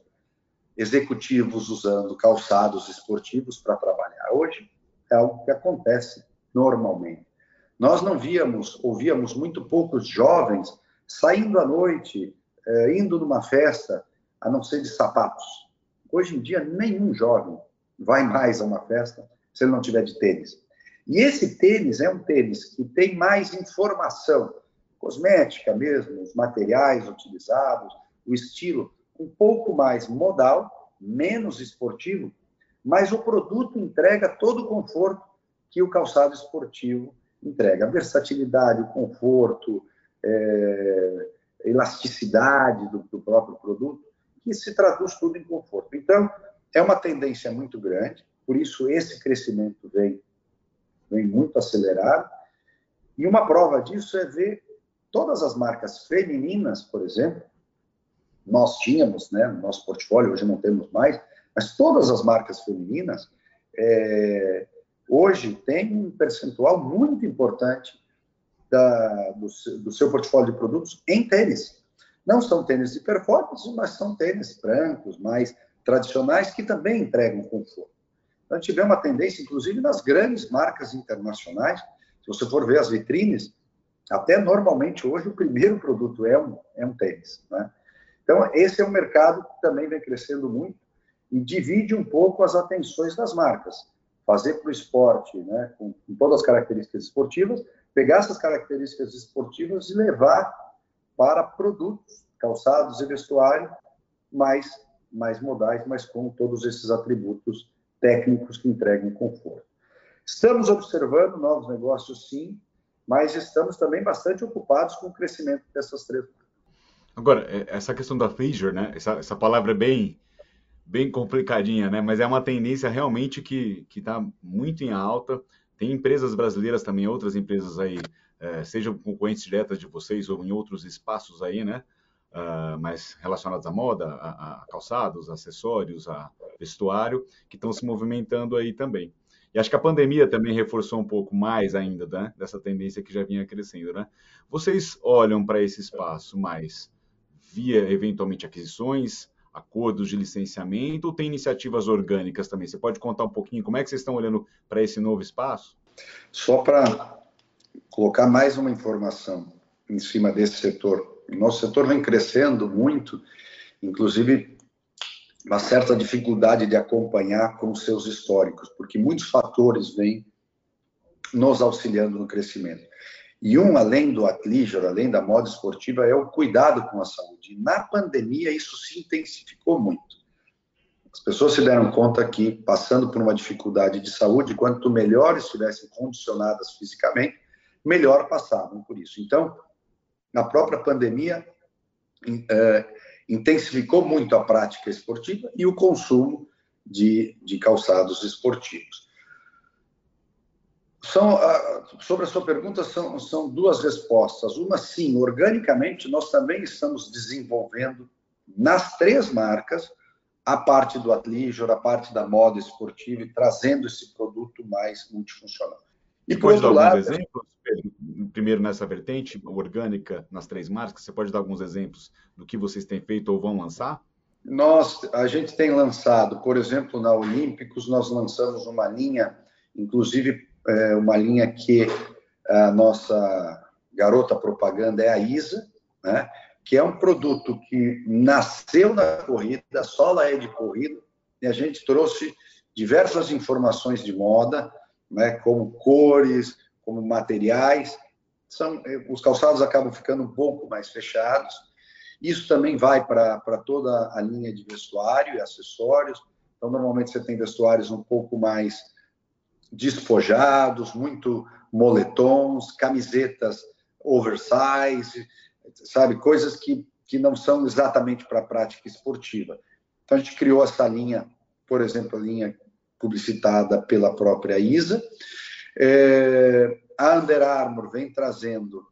Speaker 1: executivos usando calçados esportivos para trabalhar. Hoje é algo que acontece normalmente. Nós não víamos, ouvíamos muito poucos jovens saindo à noite, eh, indo numa festa, a não ser de sapatos. Hoje em dia, nenhum jovem vai mais a uma festa se ele não tiver de tênis. E esse tênis é um tênis que tem mais informação, cosmética mesmo, os materiais utilizados, o estilo, um pouco mais modal, menos esportivo, mas o produto entrega todo o conforto que o calçado esportivo entrega. A versatilidade, o conforto, é, elasticidade do, do próprio produto, que se traduz tudo em conforto. Então, é uma tendência muito grande, por isso esse crescimento vem, vem muito acelerado. E uma prova disso é ver todas as marcas femininas, por exemplo, nós tínhamos né, no nosso portfólio, hoje não temos mais, mas todas as marcas femininas é, hoje têm um percentual muito importante da, do, do, seu portfólio de produtos em tênis. Não são tênis de performance, mas são tênis brancos, mais tradicionais, que também entregam conforto. Então, a gente vê uma tendência, inclusive, nas grandes marcas internacionais. Se você for ver as vitrines, até normalmente hoje o primeiro produto é um, é um tênis. Né? Então, esse é um mercado que também vem crescendo muito e divide um pouco as atenções das marcas. Fazer para o esporte, né, com, com todas as características esportivas, pegar essas características esportivas e levar para produtos, calçados e vestuário mais, mais modais, mas com todos esses atributos técnicos que entregam conforto. Estamos observando novos negócios, sim, mas estamos também bastante ocupados com o crescimento dessas três.
Speaker 3: Agora, é, essa questão da Fisher, né? Essa, essa palavra é bem, bem complicadinha, né? Mas é uma tendência realmente que está muito em alta. Tem empresas brasileiras também, outras empresas aí, é, sejam concorrentes diretas de vocês ou em outros espaços aí, né? Uh, mais relacionados à moda, a, a, calçados, acessórios, a vestuário, que estão se movimentando aí também. E acho que a pandemia também reforçou um pouco mais ainda né, dessa tendência que já vinha crescendo. Né? Vocês olham para esse espaço mais via eventualmente aquisições, acordos de licenciamento, ou tem iniciativas orgânicas também? Você pode contar um pouquinho como é que vocês estão olhando para esse novo espaço?
Speaker 1: Só para colocar mais uma informação em cima desse setor. Nosso setor vem crescendo muito, inclusive uma certa dificuldade de acompanhar com seus históricos, porque muitos fatores vêm nos auxiliando no crescimento. E um, além do atlígero, além da moda esportiva, é o cuidado com a saúde. na pandemia, isso se intensificou muito. As pessoas se deram conta que, passando por uma dificuldade de saúde, quanto melhor estivessem condicionadas fisicamente, melhor passavam por isso. Então, na própria pandemia, é, intensificou muito a prática esportiva e o consumo de, de calçados esportivos. São, ah, sobre a sua pergunta, são, são duas respostas. Uma, sim, organicamente, nós também estamos desenvolvendo nas três marcas a parte do atlígero, a parte da moda esportiva e trazendo esse produto mais multifuncional.
Speaker 3: E, por outro lado... exemplos, Pedro? Primeiro nessa vertente, orgânica, nas três marcas, você pode dar alguns exemplos do que vocês têm feito ou vão lançar?
Speaker 1: Nós, a gente tem lançado, por exemplo, na Olímpicos, nós lançamos uma linha, inclusive é, uma linha que a nossa garota propaganda é a Isa, né? que é um produto que nasceu na corrida, a sola é de corrida, e a gente trouxe diversas informações de moda, né? como cores, como materiais. São, os calçados acabam ficando um pouco mais fechados. Isso também vai para toda a linha de vestuário e acessórios. Então, normalmente você tem vestuários um pouco mais despojados, muito moletons, camisetas oversize, sabe, coisas que, que não são exatamente para a prática esportiva. Então a gente criou essa linha, por exemplo, a linha publicitada pela própria Isa. É, a Under Armour vem trazendo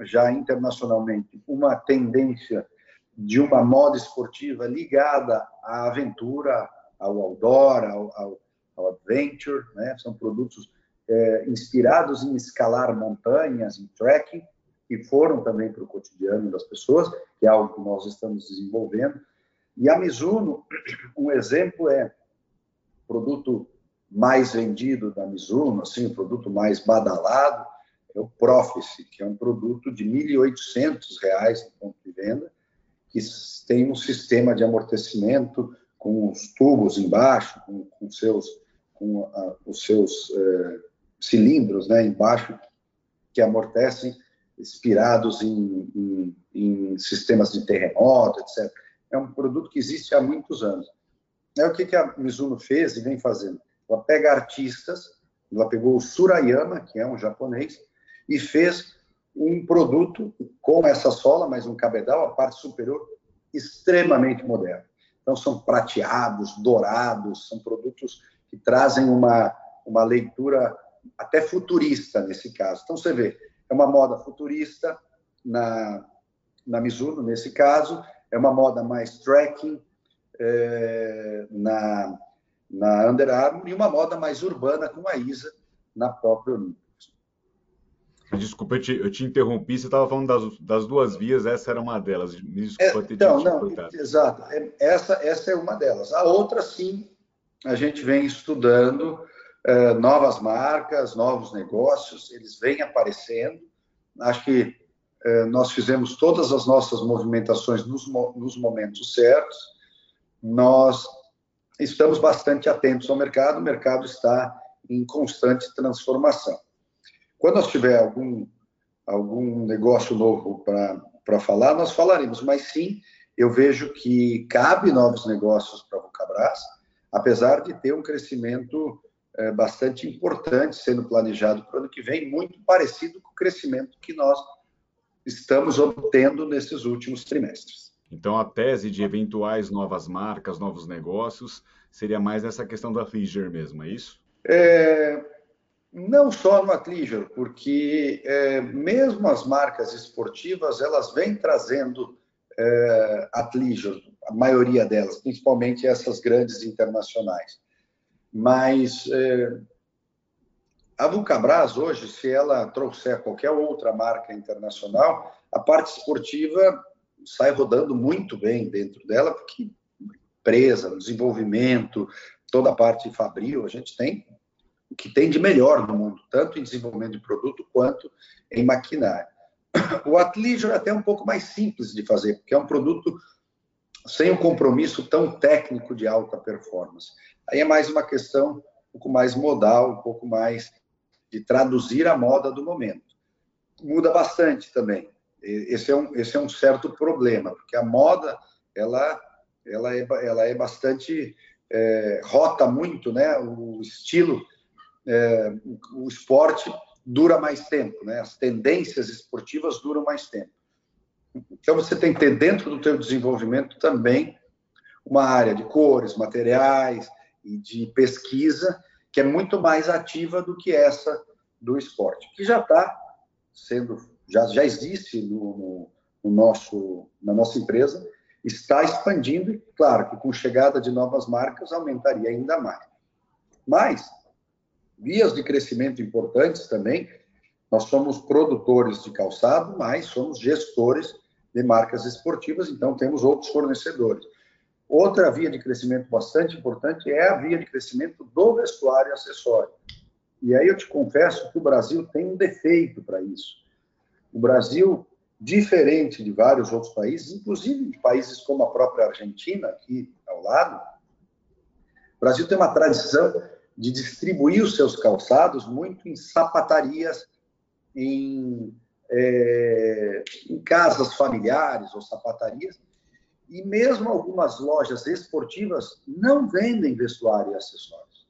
Speaker 1: já internacionalmente uma tendência de uma moda esportiva ligada à aventura, ao outdoor, ao, ao adventure, né? são produtos é, inspirados em escalar montanhas, em trekking, que foram também para o cotidiano das pessoas, que é algo que nós estamos desenvolvendo. E a Mizuno, um exemplo é o produto mais vendido da Mizuno, assim, o produto mais badalado, é o Prophecy, que é um produto de R$ 1.800 no ponto de venda, que tem um sistema de amortecimento com os tubos embaixo, com, com seus, com a, os seus é, cilindros né, embaixo, que amortecem, inspirados em, em, em, sistemas de terremoto, etc. É um produto que existe há muitos anos. É o que, que a Mizuno fez e vem fazendo. Ela pega artistas, ela pegou o Surayama, que é um japonês, e fez um produto com essa sola, mas um cabedal, a parte superior, extremamente moderno. Então, são prateados, dourados, são produtos que trazem uma, uma leitura até futurista nesse caso. Então, você vê, é uma moda futurista na, na Mizuno, nesse caso, é uma moda mais trekking é, na, na Under Armour e uma moda mais urbana com a Isa na própria Olympus.
Speaker 3: Desculpa, eu te, eu te interrompi, você estava falando das, das, duas vias, essa era uma delas. Me desculpa
Speaker 1: é, ter então, te não, Exato, é, essa, essa é uma delas. A outra, sim, a gente vem estudando é, novas marcas, novos negócios, eles vêm aparecendo. Acho que é, nós fizemos todas as nossas movimentações nos, nos momentos certos. Nós estamos bastante atentos ao mercado, o mercado está em constante transformação. Quando nós tiver algum, algum negócio novo para falar, nós falaremos, mas sim, eu vejo que cabe novos negócios para a Vulcabras, apesar de ter um crescimento é, bastante importante sendo planejado para o ano que vem, muito parecido com o crescimento que nós estamos obtendo nesses últimos trimestres.
Speaker 3: Então, a tese de eventuais novas marcas, novos negócios, seria mais essa questão da Fischer mesmo, é isso?
Speaker 1: É, não só no Atligero, porque é, mesmo as marcas esportivas, elas vêm trazendo é, a maioria delas, principalmente essas grandes internacionais. Mas é, a Vulcabras hoje, se ela trouxer qualquer outra marca internacional, a parte esportiva sai rodando muito bem dentro dela, porque empresa, desenvolvimento, toda a parte fabril, a gente tem o que tem de melhor no mundo, tanto em desenvolvimento de produto quanto em maquinário. O Atligio é até um pouco mais simples de fazer, porque é um produto sem um compromisso tão técnico de alta performance. Aí é mais uma questão um pouco mais modal, um pouco mais de traduzir a moda do momento. Muda bastante também. Esse é um, esse é um certo problema, porque a moda ela, ela, é, ela é bastante é, rota muito, né? O estilo é, o esporte dura mais tempo, né? As tendências esportivas duram mais tempo. Então você tem que ter dentro do teu desenvolvimento também uma área de cores, materiais e de pesquisa que é muito mais ativa do que essa do esporte, que já está sendo, já, já existe no, no, no, nosso, na nossa empresa, está expandindo e, claro, que com chegada de novas marcas aumentaria ainda mais. Mas vias de crescimento importantes também. Nós somos produtores de calçado, mas somos gestores de marcas esportivas, então temos outros fornecedores. Outra via de crescimento bastante importante é a via de crescimento do vestuário e acessório. E aí eu te confesso que o Brasil tem um defeito para isso. O Brasil, diferente de vários outros países, inclusive de países como a própria Argentina, aqui ao lado, o Brasil tem uma tradição de distribuir os seus calçados muito em sapatarias, em, é, em casas familiares ou sapatarias, e mesmo algumas lojas esportivas não vendem vestuário e acessórios.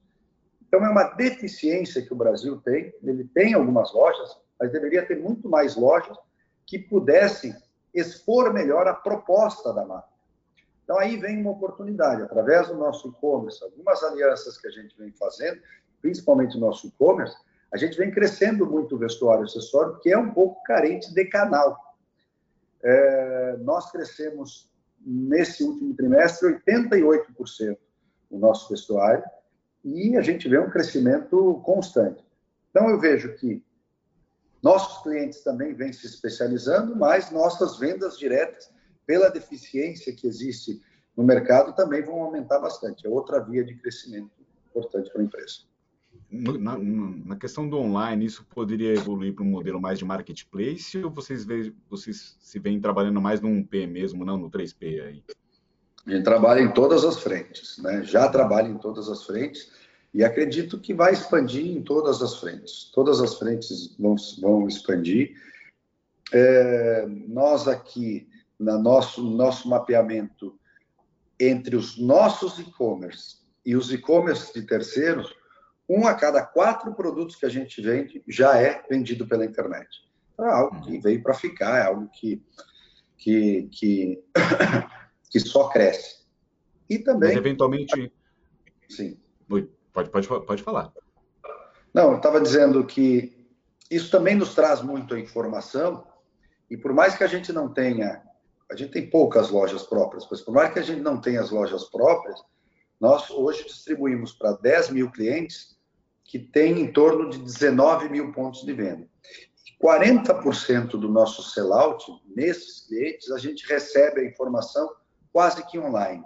Speaker 1: Então, é uma deficiência que o Brasil tem. Ele tem algumas lojas, mas deveria ter muito mais lojas que pudessem expor melhor a proposta da marca. Então, aí vem uma oportunidade, através do nosso e-commerce, algumas alianças que a gente vem fazendo, principalmente o nosso e-commerce, a gente vem crescendo muito o vestuário acessório, que é um pouco carente de canal. É, nós crescemos, nesse último trimestre, 88% o nosso vestuário, e a gente vê um crescimento constante. Então, eu vejo que nossos clientes também vêm se especializando, mas nossas vendas diretas pela deficiência que existe no mercado também vão aumentar bastante. É outra via de crescimento importante para a empresa.
Speaker 3: Na, na, questão do online, isso poderia evoluir para um modelo mais de marketplace ou vocês, vocês se vêm trabalhando mais no 1P mesmo, não no 3P aí?
Speaker 1: A gente trabalha em todas as frentes, né? já trabalha em todas as frentes e acredito que vai expandir em todas as frentes. Todas as frentes vão, vão expandir. É, nós aqui, no nosso, nosso mapeamento entre os nossos e-commerce e os e-commerce de terceiros, um a cada quatro produtos que a gente vende já é vendido pela internet. Então, é algo que veio para ficar, é algo que, que, que, que só cresce.
Speaker 3: E também. Mas eventualmente.
Speaker 1: Sim.
Speaker 3: Pode, pode, pode falar.
Speaker 1: Não, eu estava dizendo que isso também nos traz muito a informação, e por mais que a gente não tenha, a gente tem poucas lojas próprias, mas por mais que a gente não tenha as lojas próprias, nós hoje distribuímos para 10 mil clientes que têm em torno de 19 mil pontos de venda. 40% do nosso sellout, nesses clientes, a gente recebe a informação quase que online.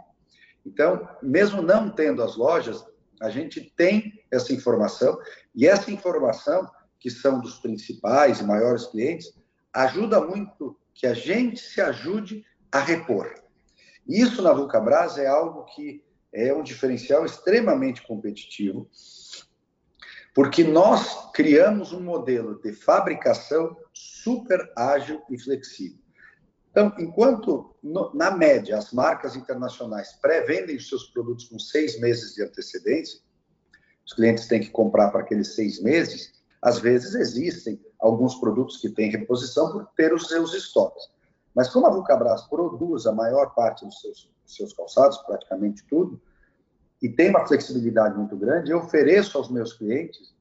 Speaker 1: Então, mesmo não tendo as lojas, a gente tem essa informação e essa informação, que são dos principais e maiores clientes, ajuda muito que a gente se ajude a repor. Isso na Vulcabras é algo que é um diferencial extremamente competitivo, porque nós criamos um modelo de fabricação super ágil e flexível. Então, enquanto, no, na média, as marcas internacionais pré-vendem os seus produtos com seis meses de antecedência, os clientes têm que comprar para aqueles seis meses, às vezes existem alguns produtos que têm reposição por ter os seus estoques. Mas como a Vulcabras produz a maior parte dos seus, dos seus calçados, praticamente tudo, e tem uma flexibilidade muito grande, eu ofereço aos meus clientes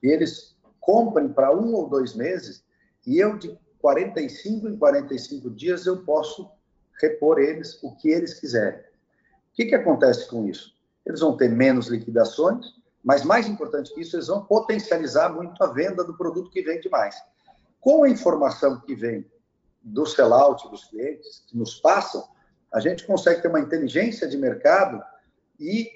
Speaker 1: que eles comprem para um ou dois meses e eu, de 45 em 45 dias eu posso repor eles o que eles quiserem. O que, que acontece com isso? Eles vão ter menos liquidações, mas mais importante que isso, eles vão potencializar muito a venda do produto que vende mais. Com a informação que vem do sellout dos clientes, que nos passam, a gente consegue ter uma inteligência de mercado e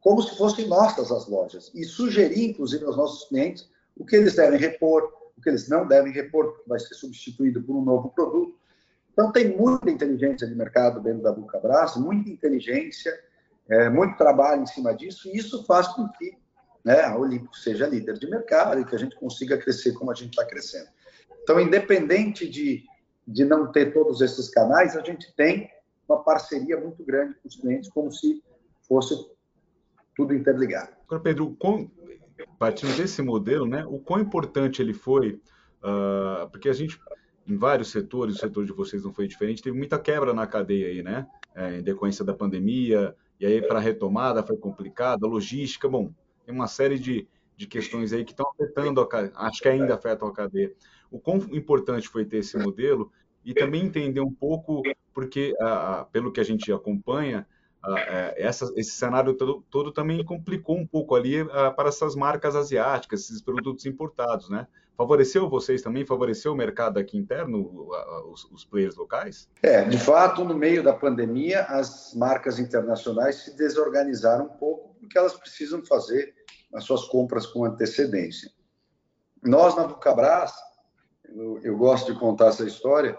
Speaker 1: como se fossem nossas as lojas e sugerir, inclusive, aos nossos clientes o que eles devem repor, o que eles não devem repor, porque vai ser substituído por um novo produto. Então, tem muita inteligência de mercado dentro da Vulcabras, muita inteligência, é, muito trabalho em cima disso, e isso faz com que né, a Olímpico seja líder de mercado e que a gente consiga crescer como a gente está crescendo. Então, independente de, de não ter todos esses canais, a gente tem uma parceria muito grande com os clientes, como se fosse tudo interligado.
Speaker 3: Agora, Pedro, com, partindo desse modelo, né, o quão importante ele foi, uh, porque a gente, em vários setores, o setor de vocês não foi diferente, teve muita quebra na cadeia aí, né, é, em decorrência da pandemia, e aí para a retomada foi complicada, logística, bom, tem uma série de, de questões aí que estão afetando, a, acho que ainda afetam a cadeia. O quão importante foi ter esse modelo e também entender um pouco, porque, pelo que a gente acompanha, essa, esse cenário todo, todo, também complicou um pouco ali uh, para essas marcas asiáticas, esses produtos importados, né? Favoreceu vocês também? Favoreceu o mercado aqui interno, os, os, players locais?
Speaker 1: É, de fato, no meio da pandemia, as marcas internacionais se desorganizaram um pouco porque elas precisam fazer as suas compras com antecedência. Nós, na Vulcabras, eu, eu gosto de contar essa história,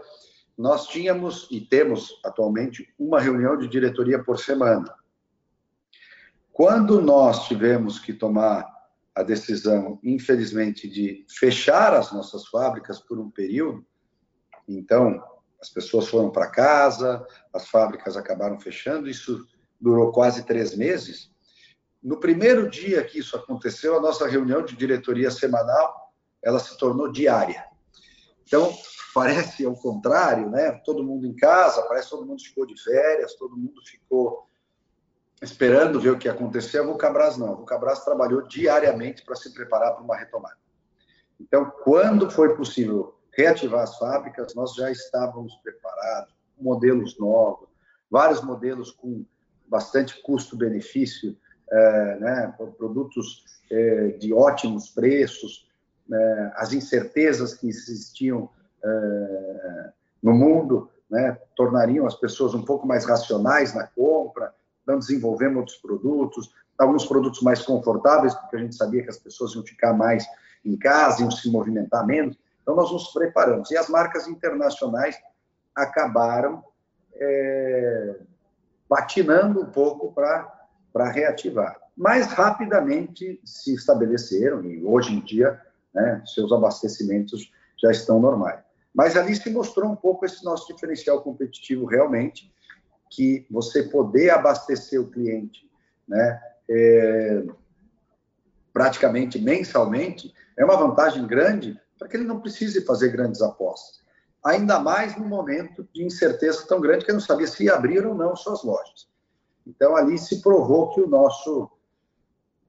Speaker 1: nós tínhamos e temos atualmente uma reunião de diretoria por semana. Quando nós tivemos que tomar a decisão, infelizmente, de fechar as nossas fábricas por um período, então as pessoas foram para casa, as fábricas acabaram fechando, isso durou quase três meses. No primeiro dia que isso aconteceu, a nossa reunião de diretoria semanal, ela se tornou diária. Então, parece ao contrário, né? Todo mundo em casa, parece que todo mundo ficou de férias, todo mundo ficou esperando ver o que ia acontecer. A Vulcabras não. A Vulcabras trabalhou diariamente para se preparar para uma retomada. Então, quando foi possível reativar as fábricas, nós já estávamos preparados, modelos novos, vários modelos com bastante custo-benefício, é, né, produtos é, de ótimos preços, é, as incertezas que existiam no mundo, né, tornariam as pessoas um pouco mais racionais na compra, não desenvolvemos outros produtos, alguns produtos mais confortáveis, porque a gente sabia que as pessoas iam ficar mais em casa, iam se movimentar menos. Então, nós nos preparamos. E as marcas internacionais acabaram é, patinando um pouco para reativar. Mas rapidamente se estabeleceram, e hoje em dia, né, seus abastecimentos já estão normais. Mas ali se mostrou um pouco esse nosso diferencial competitivo realmente, que você poder abastecer o cliente né, é, praticamente mensalmente é uma vantagem grande para que ele não precise fazer grandes apostas. Ainda mais no momento de incerteza tão grande que eu não sabia se ia abrir ou não suas lojas. Então, ali se provou que o nosso,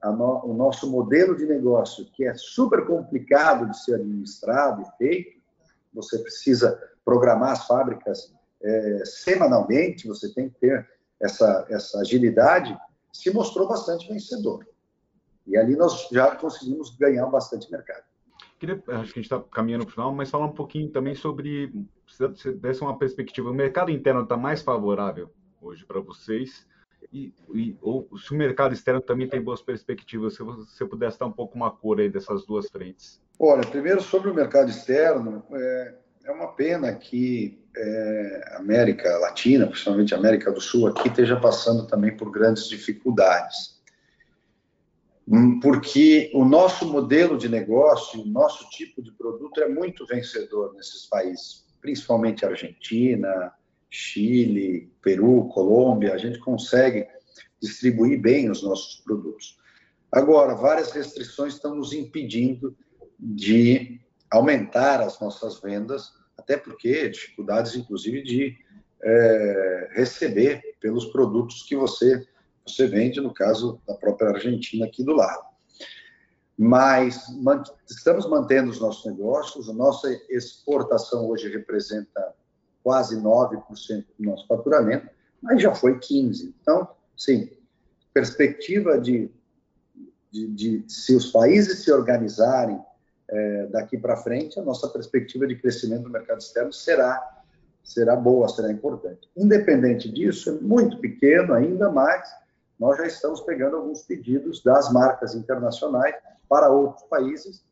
Speaker 1: no, o nosso modelo de negócio, que é super complicado de ser administrado e feito, você precisa programar as fábricas é, semanalmente, você tem que ter essa, essa agilidade, se mostrou bastante vencedor. E ali nós já conseguimos ganhar bastante mercado.
Speaker 3: Queria, acho que a gente está caminhando para o final, mas falar um pouquinho também sobre, se desse uma perspectiva, o mercado interno está mais favorável hoje para vocês, e, e, ou se o mercado externo também tem boas perspectivas, se você pudesse dar um pouco uma cor aí dessas duas frentes.
Speaker 1: Olha, primeiro sobre o mercado externo, é, é uma pena que é, América Latina, principalmente América do Sul, aqui esteja passando também por grandes dificuldades. Hum, porque o nosso modelo de negócio, o nosso tipo de produto é muito vencedor nesses países, principalmente Argentina, Chile, Peru, Colômbia, a gente consegue distribuir bem os nossos produtos. Agora, várias restrições estão nos impedindo de aumentar as nossas vendas, até porque dificuldades, inclusive, de é, receber pelos produtos que você, você vende, no caso da própria Argentina, aqui do lado. Mas man, estamos mantendo os nossos negócios, a nossa exportação hoje representa quase 9% do nosso faturamento, mas já foi 15%. Então, sim, perspectiva de, de, de se os países se organizarem é, daqui para frente, a nossa perspectiva de crescimento do mercado externo será será boa, será importante. Independente disso, é muito pequeno ainda, mas nós já estamos pegando alguns pedidos das marcas internacionais para outros países.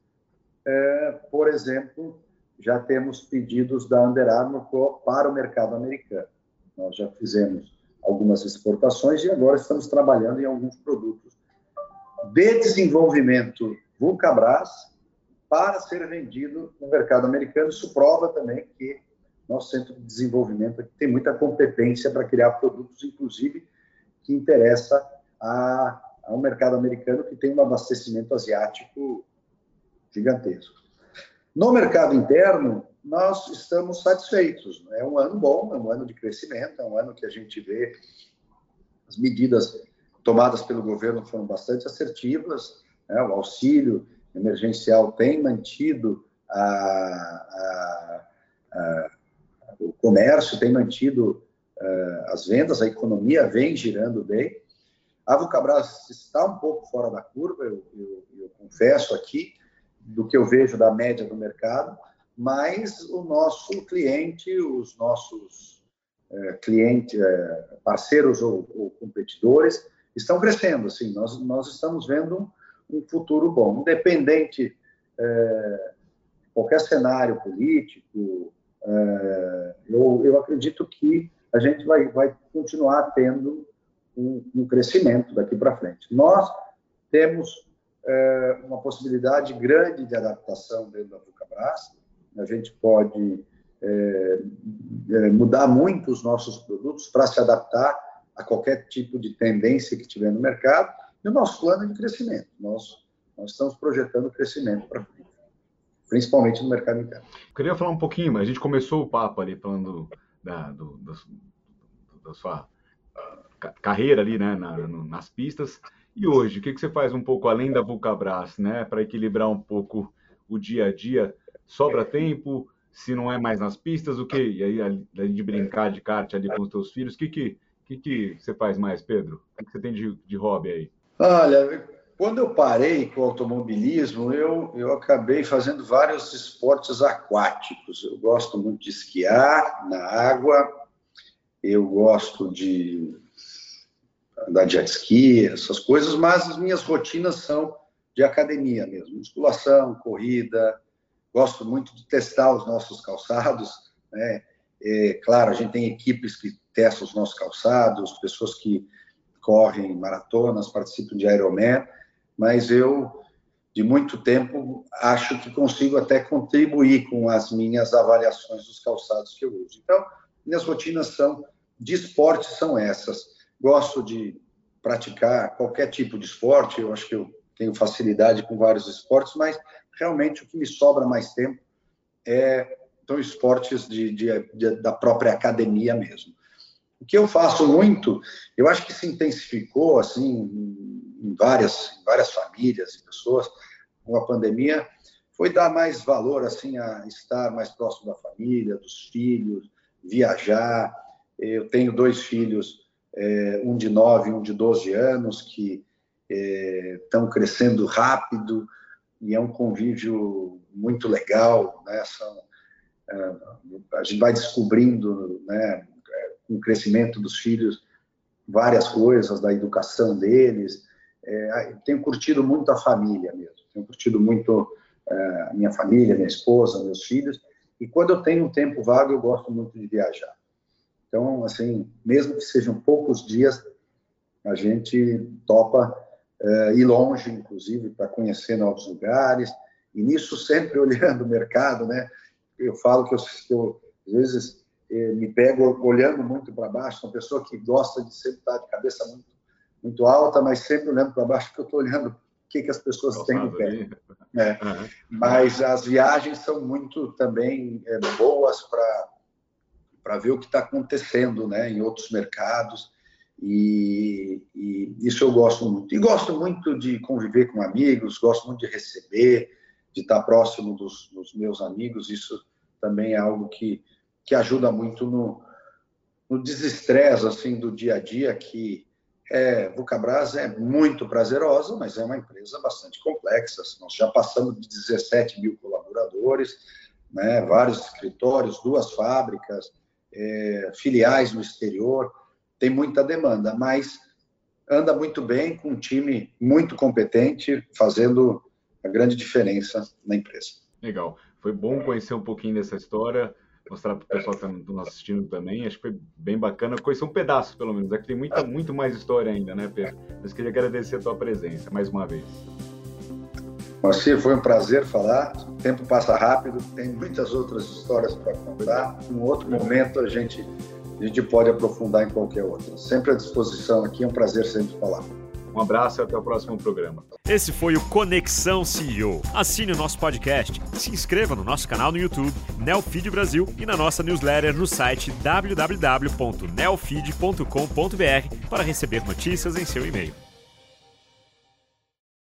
Speaker 1: É, por exemplo, já temos pedidos da Under Armour para o mercado americano. Nós já fizemos algumas exportações e agora estamos trabalhando em alguns produtos de desenvolvimento Vulcabras para ser vendido no mercado americano. Isso prova também que nosso centro de desenvolvimento tem muita competência para criar produtos, inclusive, que interessa a, ao mercado americano, que tem um abastecimento asiático gigantesco. No mercado interno, nós estamos satisfeitos. É um ano bom, é um ano de crescimento, é um ano que a gente vê as medidas tomadas pelo governo foram bastante assertivas, né? o auxílio emergencial tem mantido a, a, a, o comércio, tem mantido uh, as vendas, a economia vem girando bem. A Vulcabras está um pouco fora da curva, eu, eu, eu confesso aqui, do que eu vejo da média do mercado, mas o nosso cliente, os nossos é, clientes, é, parceiros ou, ou, competidores estão crescendo. Assim, nós, nós estamos vendo um, futuro bom, independente é, qualquer cenário político. É, eu, eu acredito que a gente vai, vai continuar tendo um, um crescimento daqui para frente. Nós temos é, uma possibilidade grande de adaptação dentro da Vulcabras. A gente pode é, é, mudar muito os nossos produtos para se adaptar a qualquer tipo de tendência que tiver no mercado. E o nosso plano é de crescimento. Nós, nós estamos projetando crescimento para frente, principalmente no mercado interno.
Speaker 3: Eu queria falar um pouquinho, mas a gente começou o papo ali falando da, do, da, da sua carreira ali, né, na, nas pistas. E hoje, o que, que você faz um pouco além da Vulcabras, né, para equilibrar um pouco o dia a dia? Sobra tempo? Se não é mais nas pistas, o que? E aí, além de brincar de kart ali com os teus filhos, o que, que, que, que você faz mais, Pedro? O que, que você tem de, de hobby aí?
Speaker 1: Olha, Quando eu parei com o automobilismo, eu, eu acabei fazendo vários esportes aquáticos. Eu gosto muito de esquiar na água, eu gosto de andar jet ski, essas coisas, mas as minhas rotinas são de academia mesmo, musculação, corrida. Gosto muito de testar os nossos calçados, né? É, claro, a gente tem equipes que testam os nossos calçados, pessoas que correm maratonas, participam de Ironman, mas eu, de muito tempo, acho que consigo até contribuir com as minhas avaliações dos calçados que eu uso. Então, minhas rotinas são de esporte são essas. Gosto de praticar qualquer tipo de esporte, eu acho que eu tenho facilidade com vários esportes, mas realmente o que me sobra mais tempo é então, esportes de, de, de, da própria academia mesmo. O que eu faço muito, eu acho que se intensificou assim em várias, em várias famílias e pessoas com a pandemia, foi dar mais valor assim a estar mais próximo da família, dos filhos, viajar. Eu tenho dois filhos, é, um de 9 e um de 12 anos, que estão é, crescendo rápido e é um convívio muito legal. Né? São, é, a gente vai descobrindo, né, com o crescimento dos filhos, várias coisas da educação deles. É, tenho curtido muito a família mesmo, tenho curtido muito é, a minha família, minha esposa, meus filhos. E quando eu tenho um tempo vago, eu gosto muito de viajar. Então, assim, mesmo que sejam poucos dias, a gente topa é, ir longe, inclusive, para conhecer novos lugares. E nisso sempre olhando o mercado, né? Eu falo que eu, que eu às vezes eh, me pego olhando muito para baixo, uma pessoa que gosta de sempre estar de cabeça muito, muito alta, mas sempre olhando para baixo, porque eu estou olhando o que, que as pessoas têm no pé. É. Uhum. Mas as viagens são muito também é, boas para ver o que está acontecendo né, em outros mercados. E, e, isso eu gosto muito. E gosto muito de conviver com amigos, gosto muito de receber, de estar próximo dos, dos meus amigos. Isso também é algo que que ajuda muito no, no desestresse assim, do dia a dia, que é, Vulcabras é muito prazerosa, mas é uma empresa bastante complexa. Nós já passamos de 17 mil colaboradores, né, vários escritórios, duas fábricas, é, filiais no exterior, tem muita demanda, mas anda muito bem, com um time muito competente, fazendo a grande diferença na empresa.
Speaker 3: Legal. Foi bom conhecer um pouquinho dessa história mostrar para o pessoal que está nos assistindo também. Acho que foi bem bacana conhecer um pedaço, pelo menos. É que tem muita, muito mais história ainda, né, Pedro? Mas queria agradecer a tua presença mais uma vez.
Speaker 1: Marcia, foi um prazer falar. O tempo passa rápido, tem muitas outras histórias para contar. Em outro momento a gente, a gente pode aprofundar em qualquer outra. Sempre à disposição aqui, é um prazer sempre falar.
Speaker 3: Um abraço e até o próximo programa.
Speaker 2: Esse foi o Conexão CEO. Assine o nosso podcast, se inscreva no nosso canal no YouTube, Neofeed Brasil, e na nossa newsletter no site www.neofeed.com.br para receber notícias em seu e-mail.